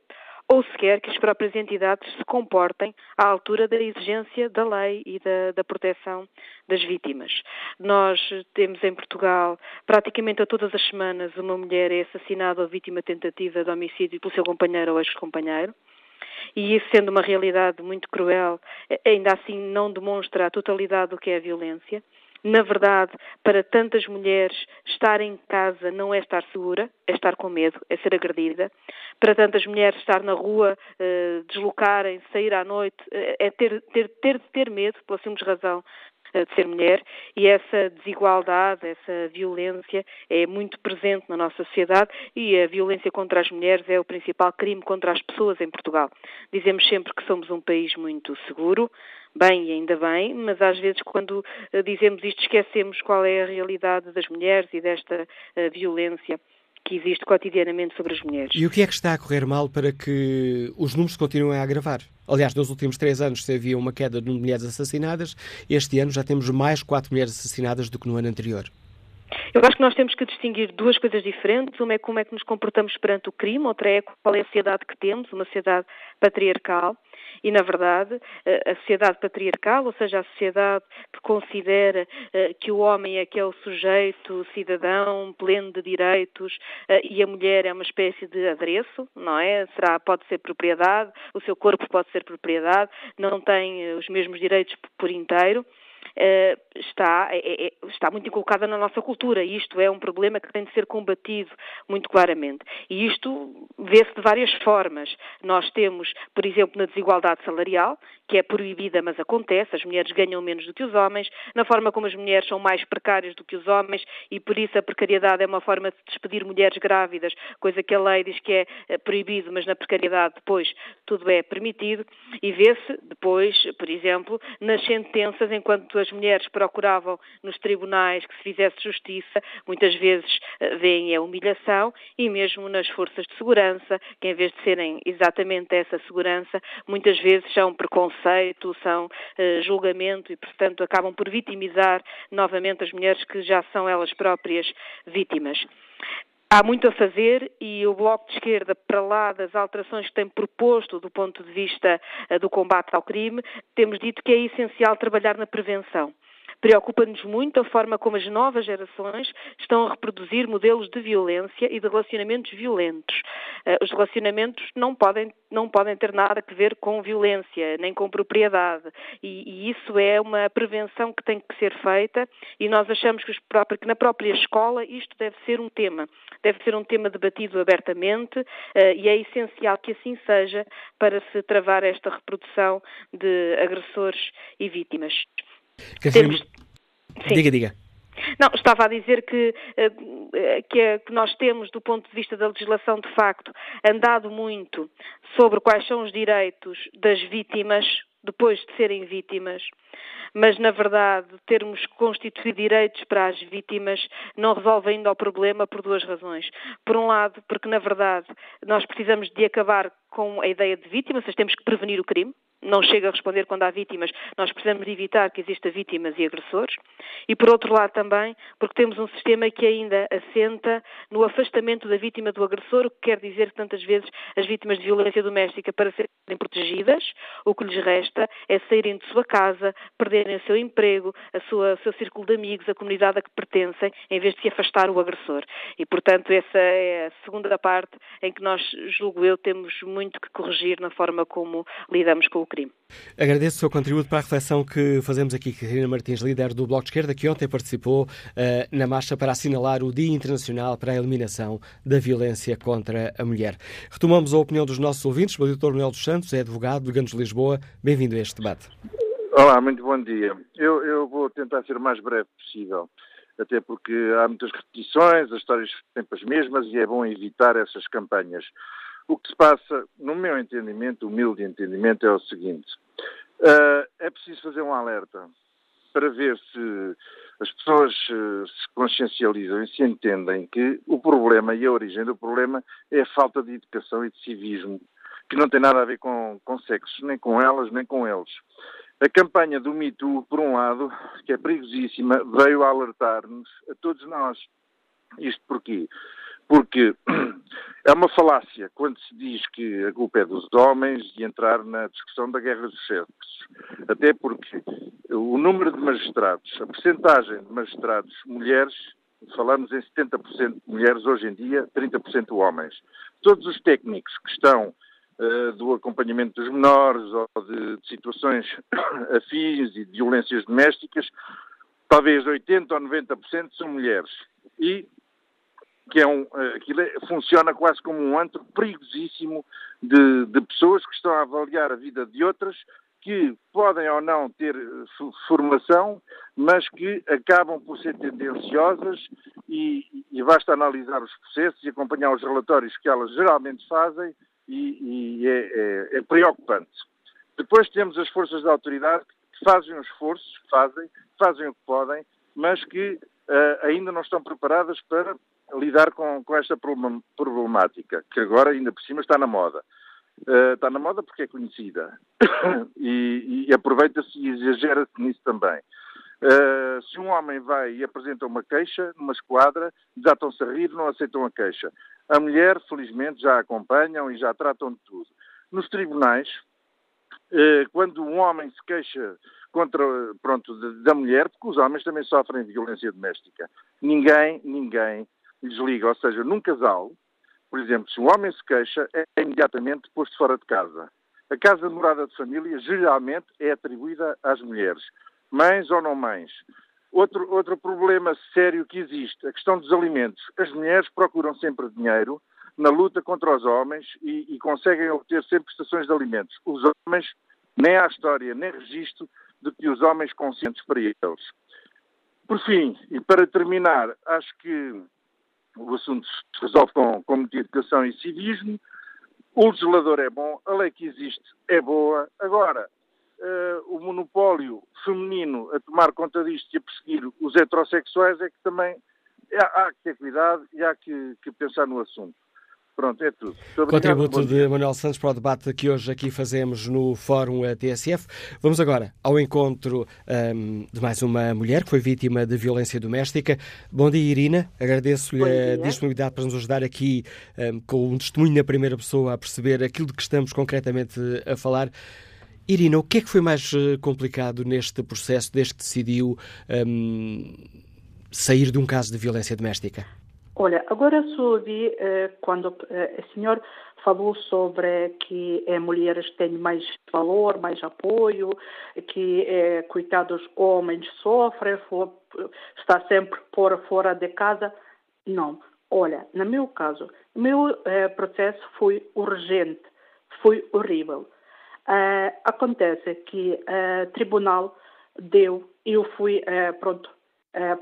ou sequer que as próprias entidades se comportem à altura da exigência da lei e da, da, proteção das vítimas. Nós temos em Portugal, praticamente a todas as semanas, uma mulher é assassinada ou vítima tentativa de homicídio pelo seu companheiro ou ex-companheiro e isso sendo uma realidade muito cruel, ainda assim não demonstra a totalidade do que é a violência. Na verdade, para tantas mulheres, estar em casa não é estar segura, é estar com medo, é ser agredida. Para tantas mulheres, estar na rua, eh, deslocarem, sair à noite, eh, é ter, ter, ter, ter medo, pela simples razão eh, de ser mulher e essa desigualdade, essa violência é muito presente na nossa sociedade e a violência contra as mulheres é o principal crime contra as pessoas em Portugal. Dizemos sempre que somos um país muito seguro, bem e ainda bem, mas às vezes quando eh, dizemos isto esquecemos qual é a realidade das mulheres e desta uh, violência que existe cotidianamente sobre as mulheres. E o que é que está a correr mal para que os números continuem a agravar? Aliás, nos últimos três anos se havia uma queda de mulheres assassinadas, este ano já temos mais quatro mulheres assassinadas do que no ano anterior. Eu acho que nós temos que distinguir duas coisas diferentes. Uma é como é que nos comportamos perante o crime, outra é qual é a sociedade que temos, uma sociedade patriarcal. E, na verdade, a sociedade patriarcal, ou seja, a sociedade que considera eh, que o homem é que é o sujeito, cidadão, pleno de direitos, eh, e a mulher é uma espécie de adereço, não é? Será, pode ser propriedade, o seu corpo pode ser propriedade, não tem eh, os mesmos direitos por inteiro. Uh, está, é, é, está muito inculcada na nossa cultura. E isto é um problema que tem de ser combatido muito claramente. E isto vê-se de várias formas. Nós temos, por exemplo, na desigualdade salarial, que é proibida, mas acontece, as mulheres ganham menos do que os homens, na forma como as mulheres são mais precárias do que os homens e por isso a precariedade é uma forma de despedir mulheres grávidas, coisa que a lei diz que é eh, proibido, mas na precariedade depois tudo é permitido e vê-se depois, por exemplo, nas sentenças, enquanto as mulheres procuravam nos tribunais que se fizesse justiça, muitas vezes eh, veem a humilhação e mesmo nas forças de segurança, que em vez de serem exatamente essa segurança, muitas vezes são preconceito, são uh, julgamento e, portanto, acabam por vitimizar novamente as mulheres que já são elas próprias vítimas. Há muito a fazer e o Bloco de Esquerda, para lá das alterações que tem proposto do ponto de vista uh, do combate ao crime, temos dito que é essencial trabalhar na prevenção. Preocupa-nos muito a forma como as novas gerações estão a reproduzir modelos de violência e de relacionamentos violentos. Eh, os relacionamentos não podem, não podem ter nada a ver com violência, nem com propriedade. E, e isso é uma prevenção que tem que ser feita e nós achamos que, próprios, que na própria escola isto deve ser um tema. Deve ser um tema debatido abertamente uh, e é essencial que assim seja para se travar esta reprodução de agressores e vítimas. Temos... Diga, diga. Não, estava a dizer que, eh, que, que, nós temos, do ponto de vista da legislação, de facto, andado muito sobre quais são os direitos das vítimas depois de serem vítimas, mas na verdade termos constituído direitos para as vítimas não resolve ainda o problema por duas razões. Por um lado, porque na verdade nós precisamos de acabar com a ideia de vítima, ou seja, temos que prevenir o crime, não chega a responder quando há vítimas, nós precisamos de evitar que exista vítimas e agressores. E por outro lado também, porque temos um sistema que ainda assenta no afastamento da vítima do agressor, o que quer dizer que tantas vezes as vítimas de violência doméstica, para serem protegidas, o que lhes resta é saírem de sua casa, perderem o seu emprego, a sua, o seu círculo de amigos, a comunidade a que pertencem, em vez de se afastar o agressor. E, portanto, essa é a segunda parte em que nós, julgo eu, temos muito que corrigir na forma como lidamos com o crime Agradeço o seu contributo para a reflexão que fazemos aqui. Catarina Martins, líder do Bloco de Esquerda, que ontem participou uh, na marcha para assinalar o Dia Internacional para a Eliminação da Violência contra a Mulher. Retomamos a opinião dos nossos ouvintes. O doutor Manuel dos Santos é advogado do Ganos de Lisboa. Bem-vindo a este debate. Olá, muito bom dia. Eu, eu vou tentar ser o mais breve possível até porque há muitas repetições, as histórias são sempre as mesmas e é bom evitar essas campanhas. O que se passa, no meu entendimento, humilde entendimento, é o seguinte: uh, é preciso fazer um alerta para ver se as pessoas uh, se consciencializam e se entendem que o problema e a origem do problema é a falta de educação e de civismo, que não tem nada a ver com, com sexo, nem com elas, nem com eles. A campanha do Me Too, por um lado, que é perigosíssima, veio alertar-nos a todos nós. Isto porquê? Porque [CLEARS THROAT] é uma falácia quando se diz que a culpa é dos homens de entrar na discussão da guerra dos sexos. Até porque o número de magistrados, a percentagem de magistrados mulheres, falamos em 70% de mulheres hoje em dia, 30% homens. Todos os técnicos que estão uh, do acompanhamento dos menores ou de, de situações [CLEARS THROAT] afins e de violências domésticas, talvez 80% ou 90% são mulheres. E que é um, eh, aquilo é, funciona quase como um antro perigosíssimo de, de, pessoas que estão a avaliar a vida de outras que podem ou não ter eh, formação, mas que acabam por ser tendenciosas e, e, basta analisar os processos e acompanhar os relatórios que elas geralmente fazem e, e é, é, é, preocupante. Depois temos as forças da autoridade que fazem os esforços, fazem, fazem o que podem, mas que uh, ainda não estão preparadas para lidar com, com esta problemática, que agora ainda por cima está na moda. Uh, está na moda porque é conhecida [COUGHS] e, e aproveita-se e exagera-se nisso também. Uh, se um homem vai e apresenta uma queixa numa esquadra, desatam-se a rir, não aceitam a queixa. A mulher, felizmente, já acompanham e já tratam de tudo. Nos tribunais, uh, quando um homem se queixa contra, pronto, da mulher, porque os homens também sofrem violência doméstica, ninguém, ninguém desliga, ou seja, num casal, por exemplo, se um homem se queixa, é imediatamente posto fora de casa. A casa de morada de família geralmente é atribuída às mulheres, mães ou não mães. Outro, outro problema sério que existe, a questão dos alimentos. As mulheres procuram sempre dinheiro na luta contra os homens e, e conseguem obter sempre prestações de alimentos. Os homens, nem há história, nem registro de que os homens conscientes para eles. Por fim, e para terminar, acho que o assunto se resolve com, com educação e civismo. O legislador é bom, a lei que existe é boa. Agora, uh, o monopólio feminino a tomar conta disto e a perseguir os heterossexuais é que também há, há que ter cuidado e há que, que pensar no assunto. Pronto, é tudo. Contributo de Manuel Santos para o debate que hoje aqui fazemos no Fórum TSF. Vamos agora ao encontro um, de mais uma mulher que foi vítima de violência doméstica. Bom dia, Irina. Agradeço-lhe a disponibilidade para nos ajudar aqui um, com um testemunho na primeira pessoa a perceber aquilo de que estamos concretamente a falar. Irina, o que é que foi mais eh, complicado neste processo desde que decidiu um, sair de um caso de violência doméstica? Olha, agora só eh, quando eh, o senhor falou sobre que eh, mulheres têm mais valor, mais apoio, que eh, coitados homens sofrem, está sempre por fora de casa. Não. Olha, no meu caso, o meu eh, processo foi urgente, foi horrível. Eh, acontece que o eh, tribunal deu, eu fui, eh, pronto, eh,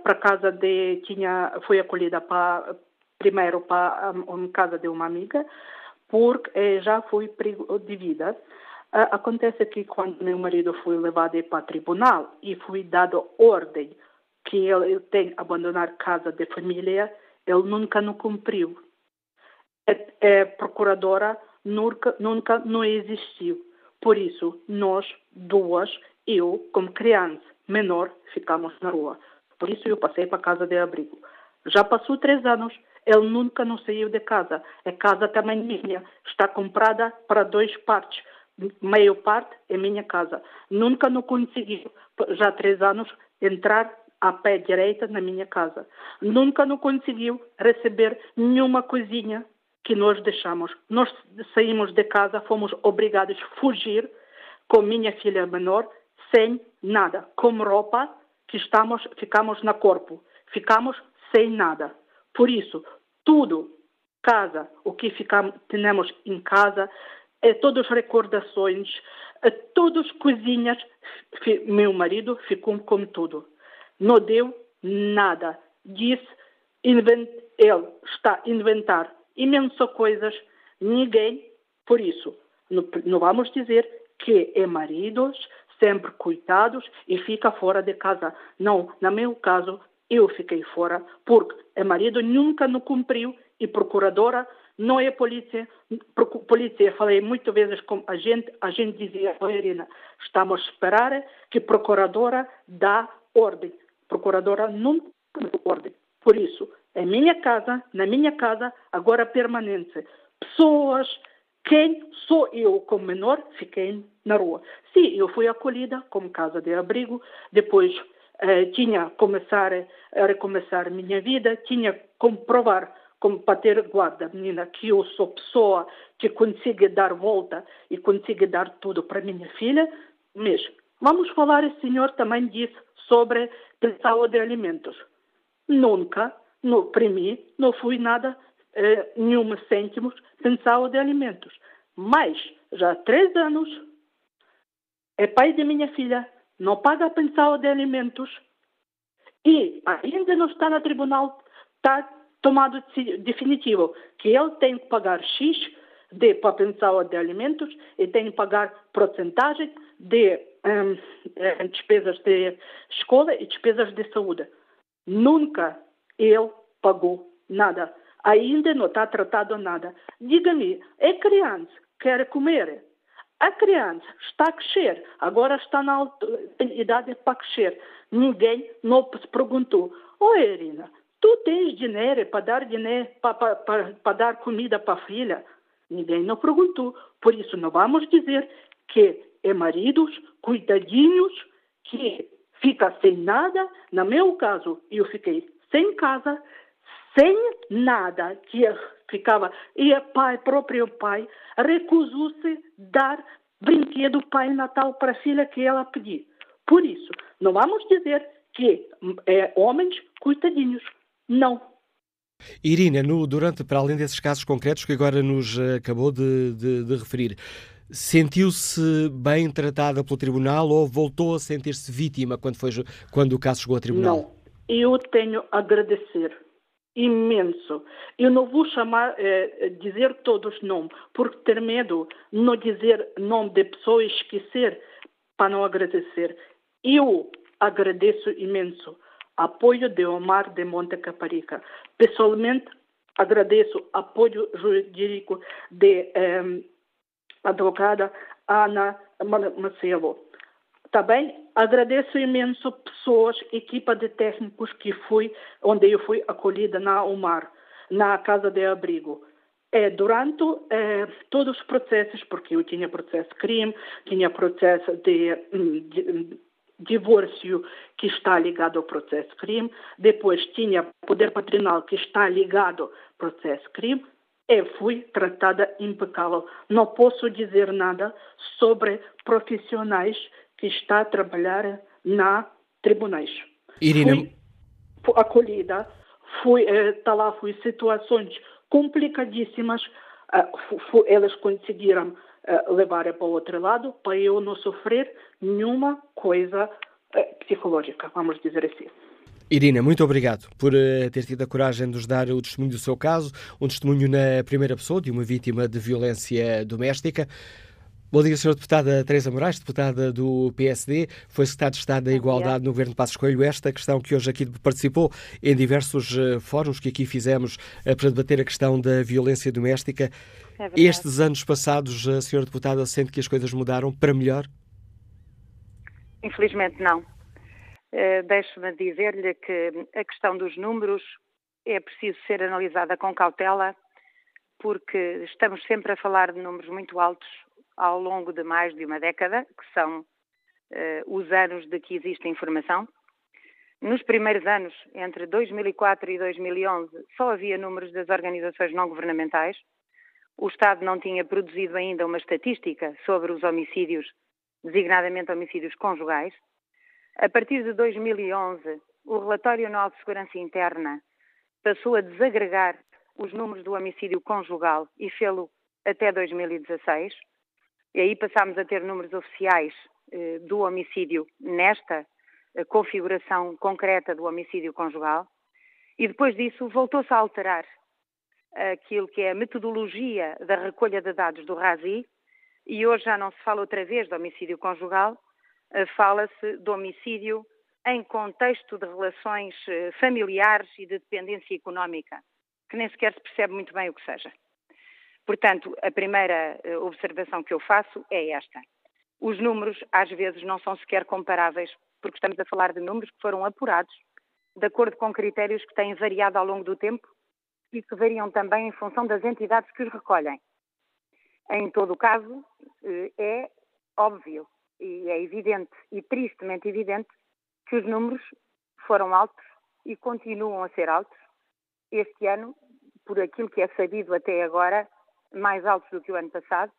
para casa de tinha foi acolhida para primeiro para uma casa de uma amiga porque eh, já foi perigo de vida. Acontece que quando meu marido foi levado para tribunal e foi dado ordem que ele, tem abandonar casa de família ele nunca não cumpriu. A, a procuradora nunca nunca não existiu. Por isso nós duas eu como criança menor ficamos na rua por isso eu passei para a casa de abrigo. Já passou três anos, ele nunca não saiu de casa. A casa também minha, está comprada para duas partes. Meio parte é minha casa. Nunca não conseguiu, já há três anos, entrar a pé direita na minha casa. Nunca não conseguiu receber nenhuma coisinha que nós deixamos. Nós saímos de casa, fomos obrigados a fugir com minha filha menor sem nada, com roupa que estamos, ficamos no corpo, ficamos sem nada. Por isso, tudo, casa, o que ficamos, temos em casa, é todas recordações, é todas coisinhas, meu marido ficou com tudo. Não deu nada. Disse, invent, ele está a inventar imensas coisas, ninguém, por isso, não, não vamos dizer que é maridos, sempre coitados e fica fora de casa. Não, no meu caso, eu fiquei fora porque o marido nunca não cumpriu e procuradora não é polícia. Polícia, falei muitas vezes com a gente, a gente dizia, oh, Irina, estamos a esperar que procuradora dá ordem. Procuradora não dá ordem. Por isso, é minha casa, na minha casa, agora permanente. Pessoas quem sou eu, como menor, fiquei na rua. Sim, eu fui acolhida como casa de abrigo, depois eh, tinha começar a recomeçar minha vida, tinha como provar como para ter guarda, menina, que eu sou pessoa que consiga dar volta e consiga dar tudo para minha filha, mas vamos falar, o senhor também disse sobre pensão de alimentos. Nunca, no, para mim, não fui nada eh, nenhum cêntimos pensão de alimentos. Mas, já há três anos, é pai de minha filha, não paga a pensão de alimentos e ainda não está no tribunal, está tomado definitivo que ele tem que pagar X de pensão de alimentos e tem que pagar porcentagem de um, despesas de escola e despesas de saúde. Nunca ele pagou nada ainda não está tratado nada. Diga-me, é criança, quer comer. A criança está a crescer, agora está na idade para crescer. Ninguém não se perguntou, oh Irina, tu tens dinheiro para dar dinheiro, para, para, para dar comida para a filha? Ninguém não perguntou. Por isso não vamos dizer que é maridos, cuidadinhos, que fica sem nada. No meu caso, eu fiquei sem casa, sem nada, que ficava. E o pai, próprio pai, recusou-se dar brinquedo Pai Natal para a filha que ela pediu. Por isso, não vamos dizer que é, homens coitadinhos. Não. Irina, no, durante, para além desses casos concretos que agora nos eh, acabou de, de, de referir, sentiu-se bem tratada pelo tribunal ou voltou a sentir-se vítima quando, foi, quando o caso chegou ao tribunal? Não. Eu tenho a agradecer imenso. Eu não vou chamar, eh, dizer todos os nomes, porque ter medo, não dizer nome de pessoas, esquecer, para não agradecer. Eu agradeço imenso apoio de Omar de Monte Caparica. Pessoalmente, agradeço apoio jurídico de eh, advogada Ana Marcelo. Também agradeço imenso pessoas, equipa de técnicos que fui, onde eu fui acolhida na UMAR, na casa de abrigo. É, durante é, todos os processos, porque eu tinha processo de crime, tinha processo de, de divórcio que está ligado ao processo crime, depois tinha poder patronal que está ligado ao processo crime, e fui tratada impecável. Não posso dizer nada sobre profissionais que está a trabalhar na tribunais. Irina. Fui acolhida, fui, eh, lá, fui situações complicadíssimas, uh, elas conseguiram uh, levar para o outro lado para eu não sofrer nenhuma coisa uh, psicológica, vamos dizer assim. Irina, muito obrigado por ter tido a coragem de nos dar o testemunho do seu caso, um testemunho na primeira pessoa de uma vítima de violência doméstica. Bom dia, Sra. Deputada Teresa Moraes, deputada do PSD, foi secretária de Estado da Igualdade no Governo de Passos Coelho. Esta questão que hoje aqui participou em diversos uh, fóruns que aqui fizemos uh, para debater a questão da violência doméstica. É Estes anos passados, a Sra. Deputada sente que as coisas mudaram para melhor? Infelizmente não. Uh, Deixe-me dizer-lhe que a questão dos números é preciso ser analisada com cautela, porque estamos sempre a falar de números muito altos ao longo de mais de uma década, que são uh, os anos de que existe informação. Nos primeiros anos, entre 2004 e 2011, só havia números das organizações não governamentais. O Estado não tinha produzido ainda uma estatística sobre os homicídios designadamente homicídios conjugais. A partir de 2011, o relatório anual de segurança interna passou a desagregar os números do homicídio conjugal e fê-lo até 2016. E aí passámos a ter números oficiais eh, do homicídio nesta configuração concreta do homicídio conjugal. E depois disso voltou-se a alterar aquilo que é a metodologia da recolha de dados do RASI e hoje já não se fala outra vez de homicídio conjugal, eh, fala-se de homicídio em contexto de relações eh, familiares e de dependência económica, que nem sequer se percebe muito bem o que seja. Portanto, a primeira eh, observação que eu faço é esta. Os números, às vezes, não são sequer comparáveis, porque estamos a falar de números que foram apurados de acordo com critérios que têm variado ao longo do tempo e que variam também em função das entidades que os recolhem. Em todo o caso, eh, é óbvio e é evidente e tristemente evidente que os números foram altos e continuam a ser altos. Este ano, por aquilo que é sabido até agora, mais altos do que o ano passado.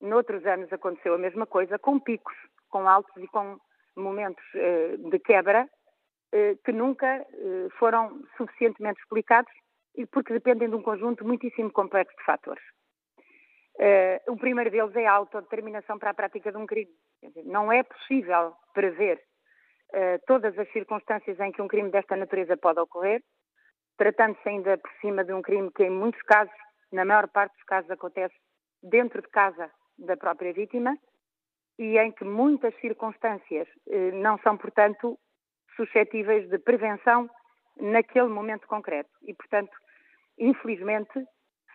Noutros anos aconteceu a mesma coisa, com picos, com altos e com momentos eh, de quebra eh, que nunca eh, foram suficientemente explicados e porque dependem de um conjunto muitíssimo complexo de fatores. O primeiro deles é a autodeterminação para a prática de um crime. Não é possível prever todas as circunstâncias em que um crime desta natureza pode ocorrer, tratando-se ainda por cima de um crime que, em muitos casos, na maior parte dos casos, acontece dentro de casa da própria vítima e em que muitas circunstâncias uh, não são, portanto, suscetíveis de prevenção naquele momento concreto. E, portanto, infelizmente,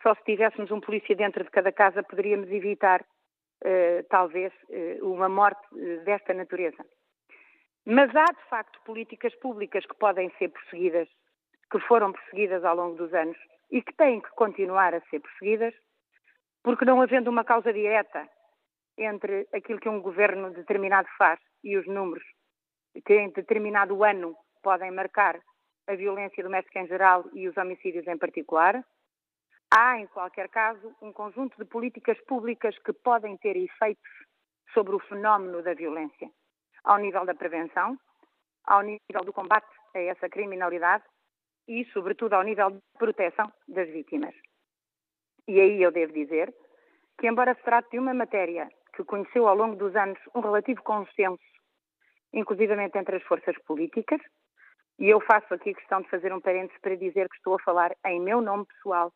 só se tivéssemos um polícia dentro de cada casa poderíamos evitar, uh, talvez, uh, uma morte uh, desta natureza. Mas há, de facto, políticas públicas que podem ser perseguidas, que foram perseguidas ao longo dos anos e que têm que continuar a ser perseguidas, porque não havendo uma causa direta entre aquilo que um governo determinado faz e os números que em determinado ano podem marcar a violência doméstica em geral e os homicídios em particular, Há, em qualquer caso, um conjunto de políticas públicas que podem ter efeitos sobre o fenómeno da violência, ao nível da prevenção, ao nível do combate a essa criminalidade e, sobretudo, ao nível de proteção das vítimas. E aí eu devo dizer que, embora se trate de uma matéria que conheceu ao longo dos anos um relativo consenso, inclusivamente entre as forças políticas, e eu faço aqui questão de fazer um parênteses para dizer que estou a falar em meu nome pessoal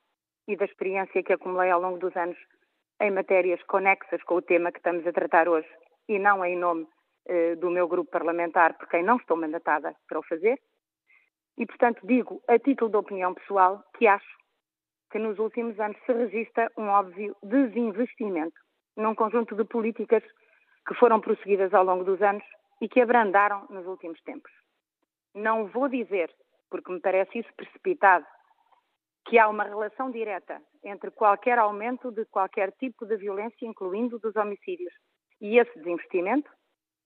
e da experiência que acumulei ao longo dos anos em matérias conexas com o tema que estamos a tratar hoje e não em nome eh, do meu grupo parlamentar, por quem não estou mandatada para o fazer. E, portanto, digo, a título de opinião pessoal, que acho que nos últimos anos se registra um óbvio desinvestimento num conjunto de políticas que foram prosseguidas ao longo dos anos e que abrandaram nos últimos tempos. Não vou dizer, porque me parece isso precipitado, que há uma relação direta entre qualquer aumento de qualquer tipo de violência, incluindo dos homicídios, e esse desinvestimento,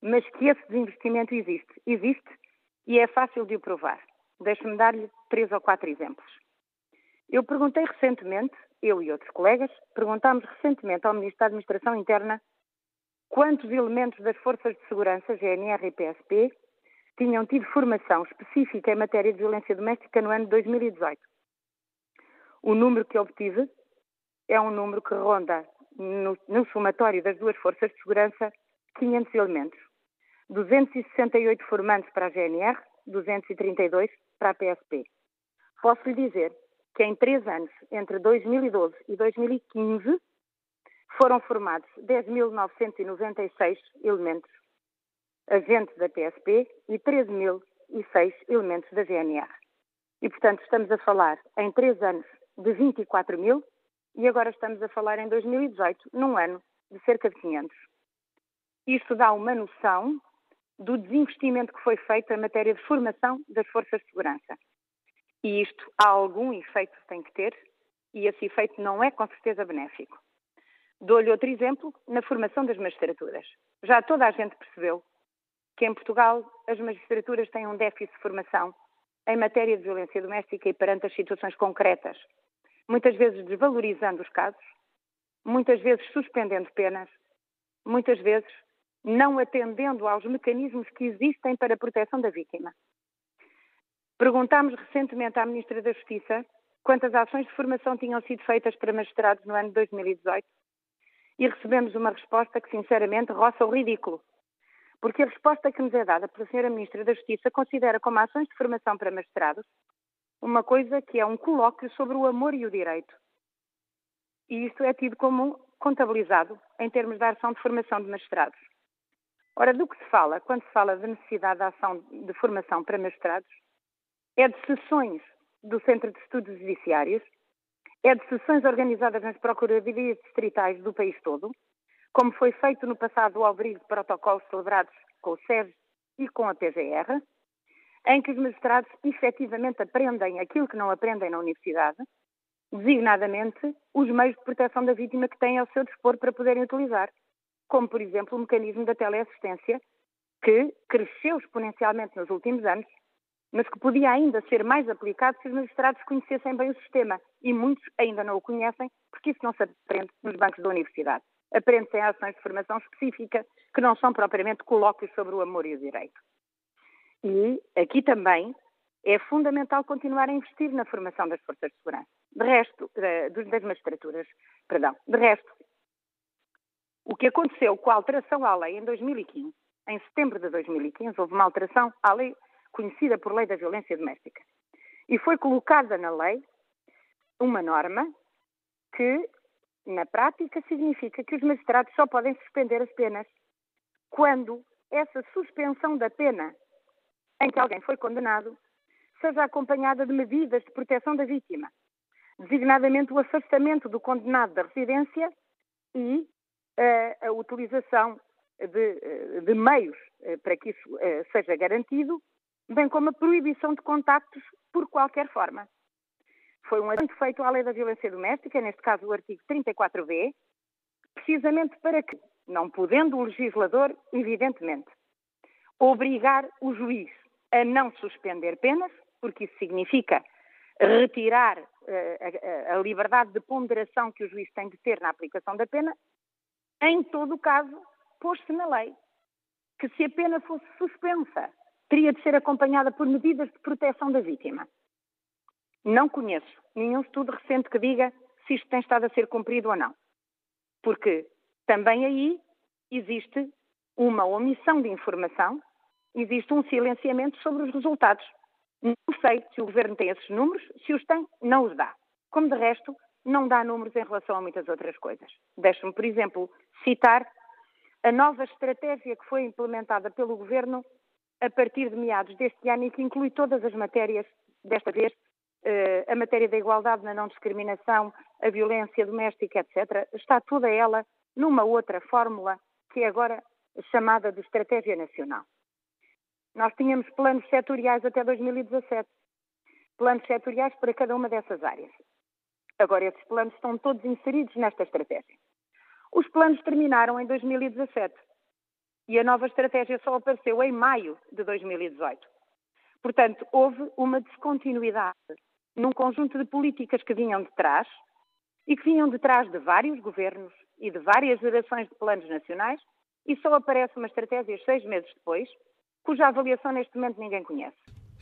mas que esse desinvestimento existe. Existe e é fácil de o provar. Deixe-me dar-lhe três ou quatro exemplos. Eu perguntei recentemente, eu e outros colegas, perguntámos recentemente ao Ministro da Administração Interna quantos elementos das Forças de Segurança, GNR e PSP, tinham tido formação específica em matéria de violência doméstica no ano de 2018. O número que obtive é um número que ronda no, no somatório das duas forças de segurança 500 elementos. 268 formantes para a GNR, 232 para a PSP. Posso lhe dizer que em três anos, entre 2012 e 2015, foram formados 10.996 elementos agentes da PSP e 13.006 elementos da GNR. E, portanto, estamos a falar, em três anos, de 24 mil e agora estamos a falar em 2018, num ano de cerca de 500. Isto dá uma noção do desinvestimento que foi feito em matéria de formação das forças de segurança. E isto há algum efeito que tem que ter, e esse efeito não é com certeza benéfico. Dou-lhe outro exemplo na formação das magistraturas. Já toda a gente percebeu que em Portugal as magistraturas têm um déficit de formação em matéria de violência doméstica e perante as situações concretas muitas vezes desvalorizando os casos, muitas vezes suspendendo penas, muitas vezes não atendendo aos mecanismos que existem para a proteção da vítima. Perguntámos recentemente à Ministra da Justiça quantas ações de formação tinham sido feitas para magistrados no ano de 2018 e recebemos uma resposta que, sinceramente, roça o ridículo. Porque a resposta que nos é dada pela Sra. Ministra da Justiça considera como ações de formação para magistrados uma coisa que é um colóquio sobre o amor e o direito. E isto é tido como contabilizado em termos da ação de formação de magistrados. Ora, do que se fala? Quando se fala da necessidade de ação de formação para magistrados é de sessões do Centro de Estudos Judiciários, é de sessões organizadas nas Procuradorias Distritais do país todo, como foi feito no passado ao abrigo de protocolos celebrados com o SES e com a PGR, em que os magistrados efetivamente aprendem aquilo que não aprendem na universidade, designadamente os meios de proteção da vítima que têm ao seu dispor para poderem utilizar, como, por exemplo, o mecanismo da teleassistência, que cresceu exponencialmente nos últimos anos, mas que podia ainda ser mais aplicado se os magistrados conhecessem bem o sistema, e muitos ainda não o conhecem, porque isso não se aprende nos bancos da universidade. Aprende-se em ações de formação específica, que não são propriamente colóquios sobre o amor e o direito. E aqui também é fundamental continuar a investir na formação das forças de segurança. De resto, eh, das magistraturas, perdão. De resto, o que aconteceu com a alteração à lei em 2015, em setembro de 2015, houve uma alteração à lei conhecida por Lei da Violência Doméstica. E foi colocada na lei uma norma que, na prática, significa que os magistrados só podem suspender as penas quando essa suspensão da pena em que alguém foi condenado seja acompanhada de medidas de proteção da vítima, designadamente o afastamento do condenado da residência e a utilização de, uh, de meios uh, para que isso seja garantido, bem como a proibição de contactos por qualquer forma. Foi um adendo feito à lei da violência doméstica, neste caso o artigo 34b, precisamente para que, não podendo o legislador, evidentemente, obrigar o juiz a não suspender penas, porque isso significa retirar uh, a, a, liberdade de ponderação que o juiz tem de ter na aplicação da pena, em todo o caso, pôs-se na lei que se a pena fosse suspensa, teria de ser acompanhada por medidas de proteção da vítima. Não conheço nenhum estudo recente que diga se isto tem estado a ser cumprido ou não. Porque também aí existe uma omissão de informação existe um silenciamento sobre os resultados. Não sei se o Governo tem esses números, se os tem, não os dá. Como de resto, não dá números em relação a muitas outras coisas. Deixe-me, por exemplo, citar a nova estratégia que foi implementada pelo Governo a partir de meados deste ano e que inclui todas as matérias, desta vez, eh, a matéria da igualdade na não discriminação, a violência doméstica, etc. Está toda ela numa outra fórmula que é agora chamada de Estratégia Nacional. Nós tínhamos planos setoriais até 2017. Planos setoriais para cada uma dessas áreas. Agora, esses planos estão todos inseridos nesta estratégia. Os planos terminaram em 2017 e a nova estratégia só apareceu em maio de 2018. Portanto, houve uma descontinuidade num conjunto de políticas que vinham de trás e que vinham de trás de vários governos e de várias gerações de planos nacionais e só aparece uma estratégia seis meses depois, cuja avaliação neste momento ninguém conhece.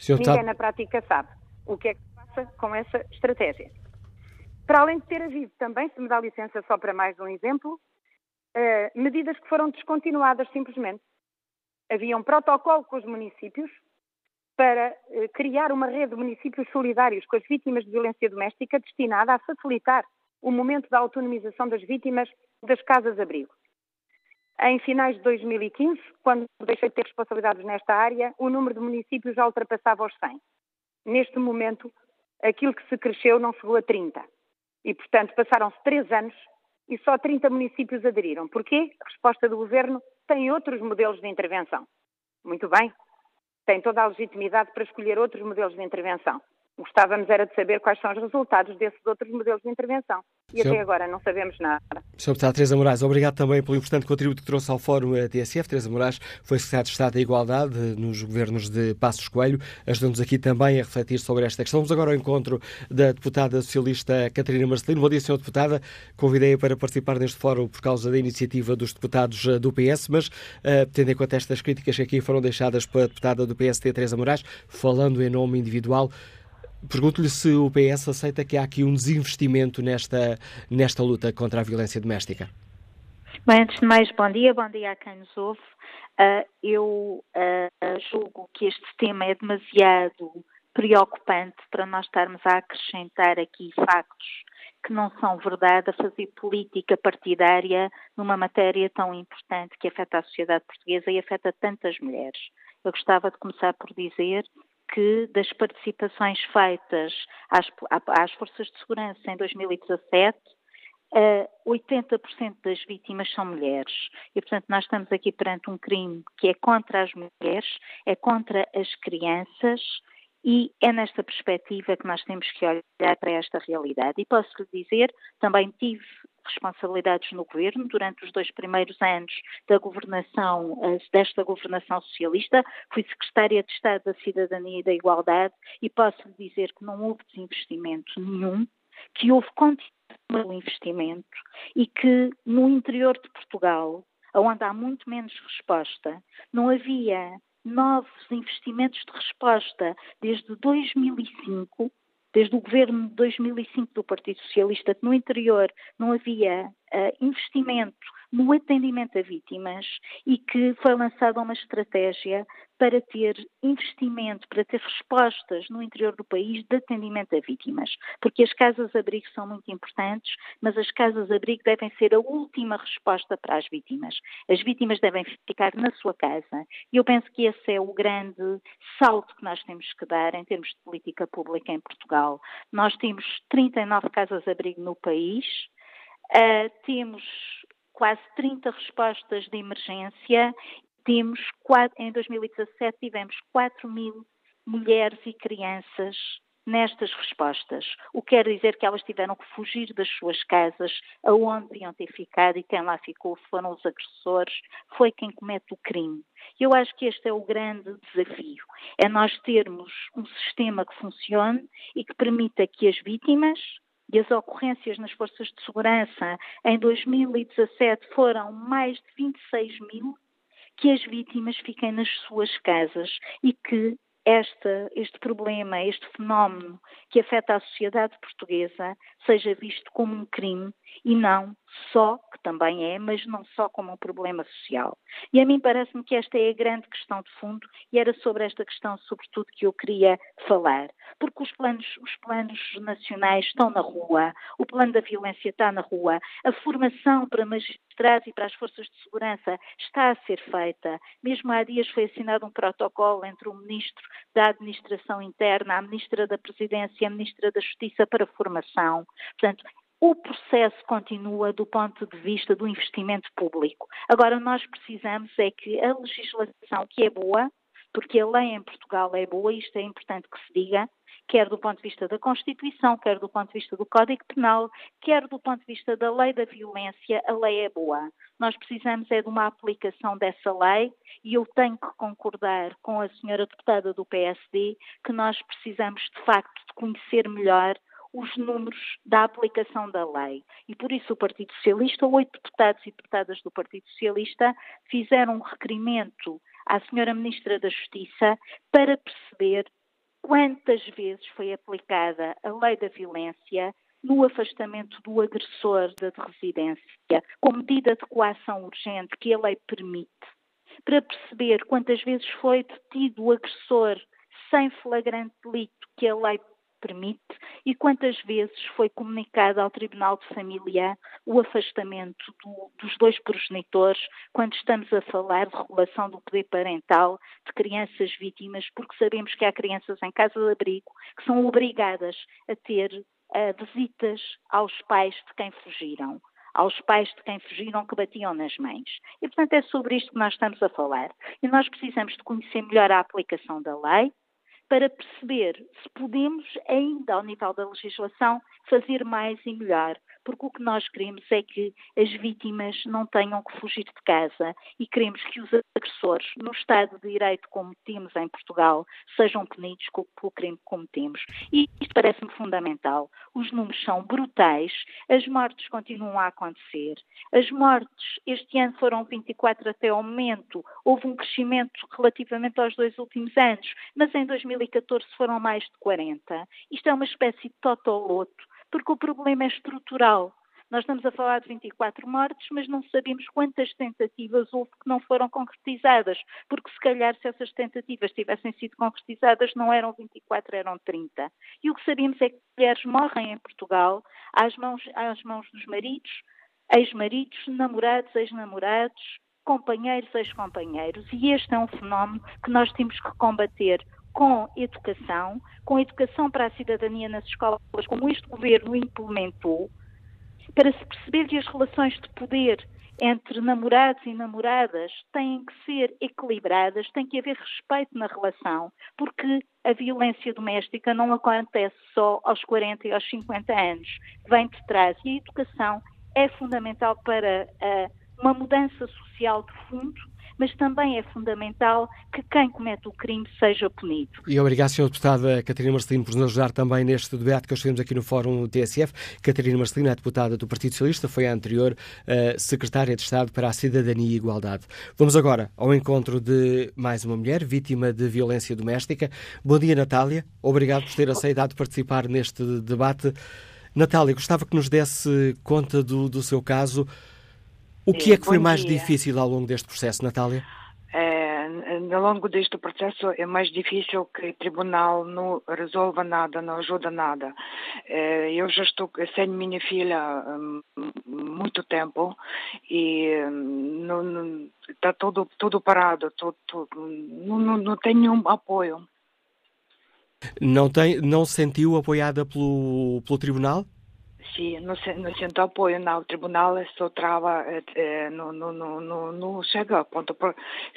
ninguém na prática sabe o que é que se passa com essa estratégia. Para além de ter havido também, se me dá licença só para mais um exemplo, uh, medidas que foram descontinuadas simplesmente. Havia um protocolo com os municípios para uh, criar uma rede de municípios solidários com as vítimas de violência doméstica destinada a facilitar o momento da autonomização das vítimas das casas-abrigo. Em finais de 2015, quando deixei de ter responsabilidades nesta área, o número de municípios já ultrapassava os 100. Neste momento, aquilo que se cresceu não chegou a 30. E, portanto, passaram-se três anos e só 30 municípios aderiram. Porquê? A resposta do Governo tem outros modelos de intervenção. Muito bem, tem toda a legitimidade para escolher outros modelos de intervenção. Gostávamos era de saber quais são os resultados desses outros modelos de intervenção. E Senhor... até agora não sabemos nada. Sr. Deputada Teresa Moraes, obrigado também pelo importante contributo que trouxe ao Fórum TSF. Teresa Moraes foi Secretária de Estado da Igualdade nos governos de Passos Coelho, ajudando-nos aqui também a refletir sobre esta questão. Vamos agora ao encontro da deputada socialista Catarina Marcelino. Bom dia, Sra. Deputada. Convidei-a para participar neste fórum por causa da iniciativa dos deputados eh, do PS, mas uh, tendo em conta estas críticas que aqui foram deixadas pela deputada do PST, Teresa Moraes, falando em nome individual, Pergunto-lhe se o PS aceita que há aqui um desinvestimento nesta, nesta luta contra a violência doméstica. Bem, antes de mais, bom dia, bom dia a quem nos ouve. Uh, eu uh, julgo que este tema é demasiado preocupante para nós estarmos a acrescentar aqui factos que não são verdade, a fazer política partidária numa matéria tão importante que afeta a sociedade portuguesa e afeta tantas mulheres. Eu gostava de começar por dizer que das participações feitas às, às forças de segurança em 2017, uh, 80% das vítimas são mulheres. E, portanto, nós estamos aqui perante um crime que é contra as mulheres, é contra as crianças e é nesta perspectiva que nós temos que olhar para esta realidade. E posso lhe dizer, também tive responsabilidades no governo durante os dois primeiros anos da governação, eh, desta governação socialista. Fui secretária de Estado da Cidadania e da Igualdade e posso lhe dizer que não houve desinvestimento nenhum, que houve continuo investimento e que no interior de Portugal, onde há muito menos resposta, não havia novos investimentos de resposta desde 2005 desde o governo de 2005 do Partido Socialista, que no interior não havia uh, investimento no atendimento a vítimas e que foi lançada uma estratégia para ter investimento, para ter respostas no interior do país de atendimento a vítimas. Porque as casas-abrigo são muito importantes, mas as casas-abrigo devem ser a última resposta para as vítimas. As vítimas devem ficar na sua casa. E eu penso que esse é o grande salto que nós temos que dar em termos de política pública em Portugal. Nós temos 39 casas-abrigo no país, uh, temos quase 30 respostas de emergência. Temos, em 2017, tivemos 4 mil mulheres e crianças nestas respostas. O que quer dizer que elas tiveram que fugir das suas casas, aonde deviam ter ficado, e quem lá ficou foram os agressores, foi quem comete o crime. Eu acho que este é o grande desafio, é nós termos um sistema que funcione e que permita que as vítimas, e as ocorrências nas forças de segurança em 2017 foram mais de 26 mil, que as vítimas fiquem nas suas casas e que esta, este problema, este fenómeno que afeta a sociedade portuguesa seja visto como um crime e não só, que também é, mas não só como um problema social. E a mim parece-me que esta é a grande questão de fundo e era sobre esta questão, sobretudo, que eu queria falar. Porque os planos, os planos nacionais estão na rua, o plano da violência está na rua, a formação para magistrados e para as forças de segurança está a ser feita. Mesmo há dias foi assinado um protocolo entre o Ministro da Administração Interna, a Ministra da Presidência e a Ministra da Justiça para formação. Portanto, o processo continua do ponto de vista do investimento público. Agora, nós precisamos é que a legislação, que é boa, porque a lei em Portugal é boa, isto é importante que se diga, quer do ponto de vista da Constituição, quer do ponto de vista do Código Penal, quer do ponto de vista da lei da violência, a lei é boa. Nós precisamos é de uma aplicação dessa lei e eu tenho que concordar com a senhora deputada do PSD que nós precisamos de facto de conhecer melhor os números da aplicação da lei. E por isso o Partido Socialista, oito deputados e deputadas do Partido Socialista, fizeram um requerimento à Senhora Ministra da Justiça para perceber quantas vezes foi aplicada a lei da violência no afastamento do agressor da residência, com medida de coação urgente que a lei permite, para perceber quantas vezes foi detido o agressor sem flagrante delito que a lei permite e quantas vezes foi comunicado ao Tribunal de Família o afastamento do, dos dois progenitores quando estamos a falar de regulação do poder parental de crianças vítimas, porque sabemos que há crianças em casa de abrigo que são obrigadas a ter uh, visitas aos pais de quem fugiram aos pais de quem fugiram que batiam nas mães. E, portanto, é sobre isto que nós estamos a falar. E nós precisamos de conhecer melhor a aplicação da lei, para perceber se podemos ainda, ao nível da legislação, fazer mais e melhor porque o que nós queremos é que as vítimas não tenham que fugir de casa e queremos que os agressores, no Estado de Direito como temos em Portugal, sejam punidos pelo crime que cometemos. E isto parece-me fundamental. Os números são brutais, as mortes continuam a acontecer. As mortes este ano foram 24 até ao momento, houve um crescimento relativamente aos dois últimos anos, mas em 2014 foram mais de 40. Isto é uma espécie de totoloto porque o problema é estrutural. Nós estamos a falar de 24 mortes, mas não sabemos quantas tentativas houve que não foram concretizadas, porque se calhar se essas tentativas tivessem sido concretizadas não eram 24, eram 30. E o que sabemos é que mulheres morrem em Portugal às mãos, às mãos dos maridos, ex-maridos, namorados, ex-namorados, companheiros, ex-companheiros. E este é um fenómeno que nós temos que combater com educação, com educação para a cidadania nas escolas, como este governo implementou, para se perceber que as relações de poder entre namorados e namoradas têm que ser equilibradas, tem que haver respeito na relação, porque a violência doméstica não acontece só aos 40 e aos 50 anos, vem de trás. E a educação é fundamental para uh, uma mudança social de fundo mas também é fundamental que quem comete o crime seja punido. E obrigado, Sra. Deputada Catarina Marcelino, por nos ajudar também neste debate que hoje temos aqui no Fórum TSF. Catarina Marcelino é deputada do Partido Socialista, foi a anterior uh, Secretária de Estado para a Cidadania e Igualdade. Vamos agora ao encontro de mais uma mulher vítima de violência doméstica. Bom dia, Natália. Obrigado por ter aceitado participar neste debate. Natália, gostava que nos desse conta do, do seu caso. O que é que foi mais difícil ao longo deste processo, Natália? É, ao longo deste processo é mais difícil que o tribunal não resolva nada, não ajuda nada. É, eu já estou sem minha filha há hum, muito tempo e hum, está tudo, tudo parado, tudo, não, não, não tem nenhum apoio. Não, tem, não sentiu apoiada pelo, pelo tribunal? Sim, não, não sinto apoio, não. O tribunal só trava, eh, não, chega ao ponto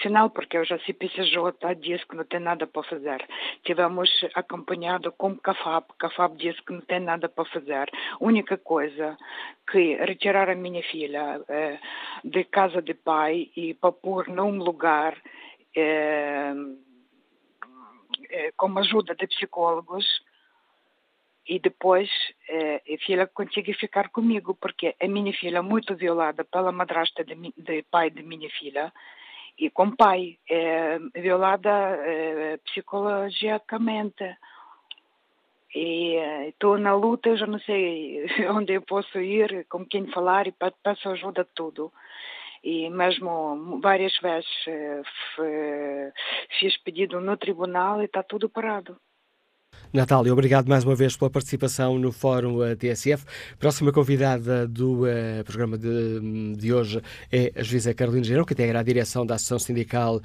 final, porque eu já se PCJ disse que não tem nada para fazer. Tivemos acompanhado com o CAFAB, CAFAB disse que não tem nada para fazer. A única coisa que retirar a minha filha eh, de casa de pai e para pôr num lugar eh, com ajuda de psicólogos, e depois a filha conseguiu ficar comigo, porque a minha filha muito violada pela madrasta de, de pai de minha filha, e com pai, eh, violada eh, psicologicamente. E estou na luta, já não sei [LAUGHS] onde eu posso ir, com quem falar, e peço ajuda de tudo e mesmo várias vezes fiz pedido no tribunal e está tudo parado. Natália, obrigado mais uma vez pela participação no Fórum eh, TSF. Próxima convidada do uh, programa de, de, hoje é a juíza Carolina Geirão, que integra a direção da Associação Sindical um,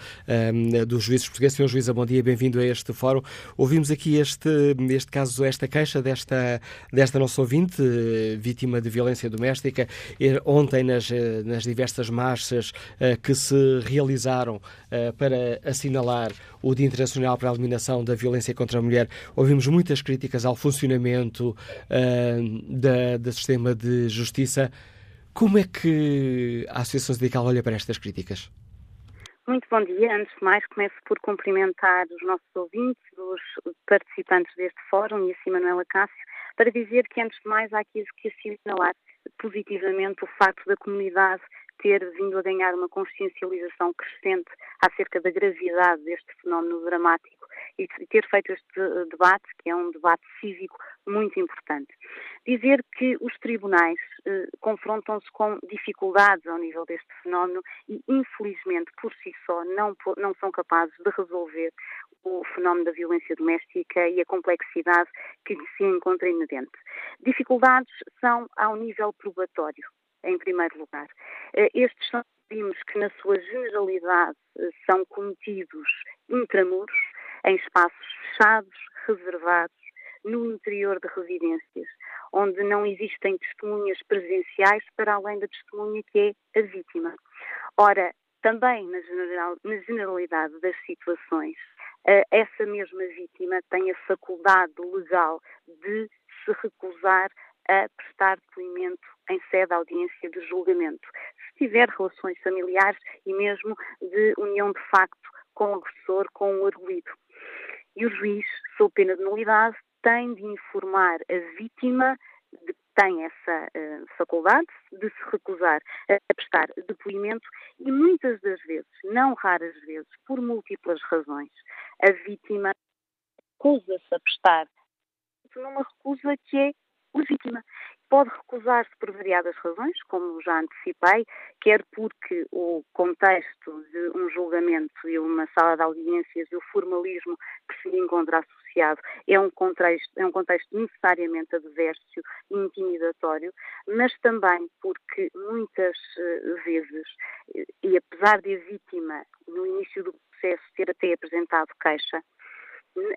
ehm, dos Juízes Portugueses. Senhor Juíza, bom dia, bem-vindo a este fórum. Ouvimos aqui este, este caso, esta queixa desta, desta nossa ouvinte, vítima de violência doméstica, ontem nas, nas diversas marchas uh, que se realizaram uh, para assinalar o Dia Internacional para a Eliminação da Violência contra a Mulher. Ouvimos muitas críticas ao funcionamento uh, da, do sistema de justiça. Como é que a Associação Sindical olha para estas críticas? Muito bom dia. Antes de mais, começo por cumprimentar os nossos ouvintes, os participantes deste fórum e a Manuela Cássio, para dizer que, antes de mais, há aqui que assinalar positivamente o facto da comunidade ter vindo a ganhar uma consciencialização crescente acerca da gravidade deste fenómeno dramático e ter feito este debate, que é um debate cívico muito importante. Dizer que os tribunais eh, confrontam-se com dificuldades ao nível deste fenómeno e, infelizmente, por si só, não, não são capazes de resolver o fenómeno da violência doméstica e a complexidade que se encontra inerente. Dificuldades são ao nível probatório em primeiro lugar. Eh, estes são crimes que, na sua generalidade, eh, são cometidos intramuros, em espaços fechados, reservados, no interior de residências, onde não existem testemunhas presenciais para além da testemunha que é a vítima. Ora, também na, general, na generalidade das situações, essa mesma vítima tem a faculdade legal de se recusar a prestar depoimento em sede de audiência de julgamento, se tiver relações familiares e mesmo de união de facto com o agressor, com o arguído. E o juiz, sob pena de nulidade, tem de informar a vítima de que tem essa uh, faculdade de se recusar a prestar depoimento e muitas das vezes, não raras vezes, por múltiplas razões, a vítima recusa-se a prestar numa recusa que é legítima. Pode recusar-se por variadas razões, como já antecipei, quer porque o contexto de um julgamento e uma sala de audiências e o formalismo que se encontra associado é um contexto, é um contexto necessariamente adverso e intimidatório, mas também porque muitas eh, vezes, e apesar de a vítima, no início do processo, ter até apresentado queixa,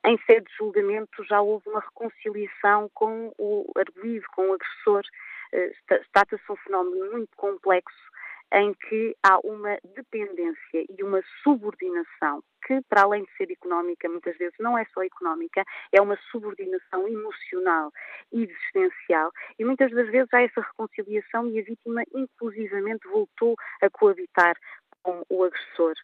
em sede de julgamento já houve uma reconciliação com o arguído, com o agressor. Eh, trata-se um fenómeno muito complexo em que há uma dependência e uma subordinação que, para além de ser económica, muitas vezes não é só económica, é uma subordinação emocional e existencial. E muitas das vezes há essa reconciliação e a vítima, inclusivamente, voltou a coabitar com o agressor.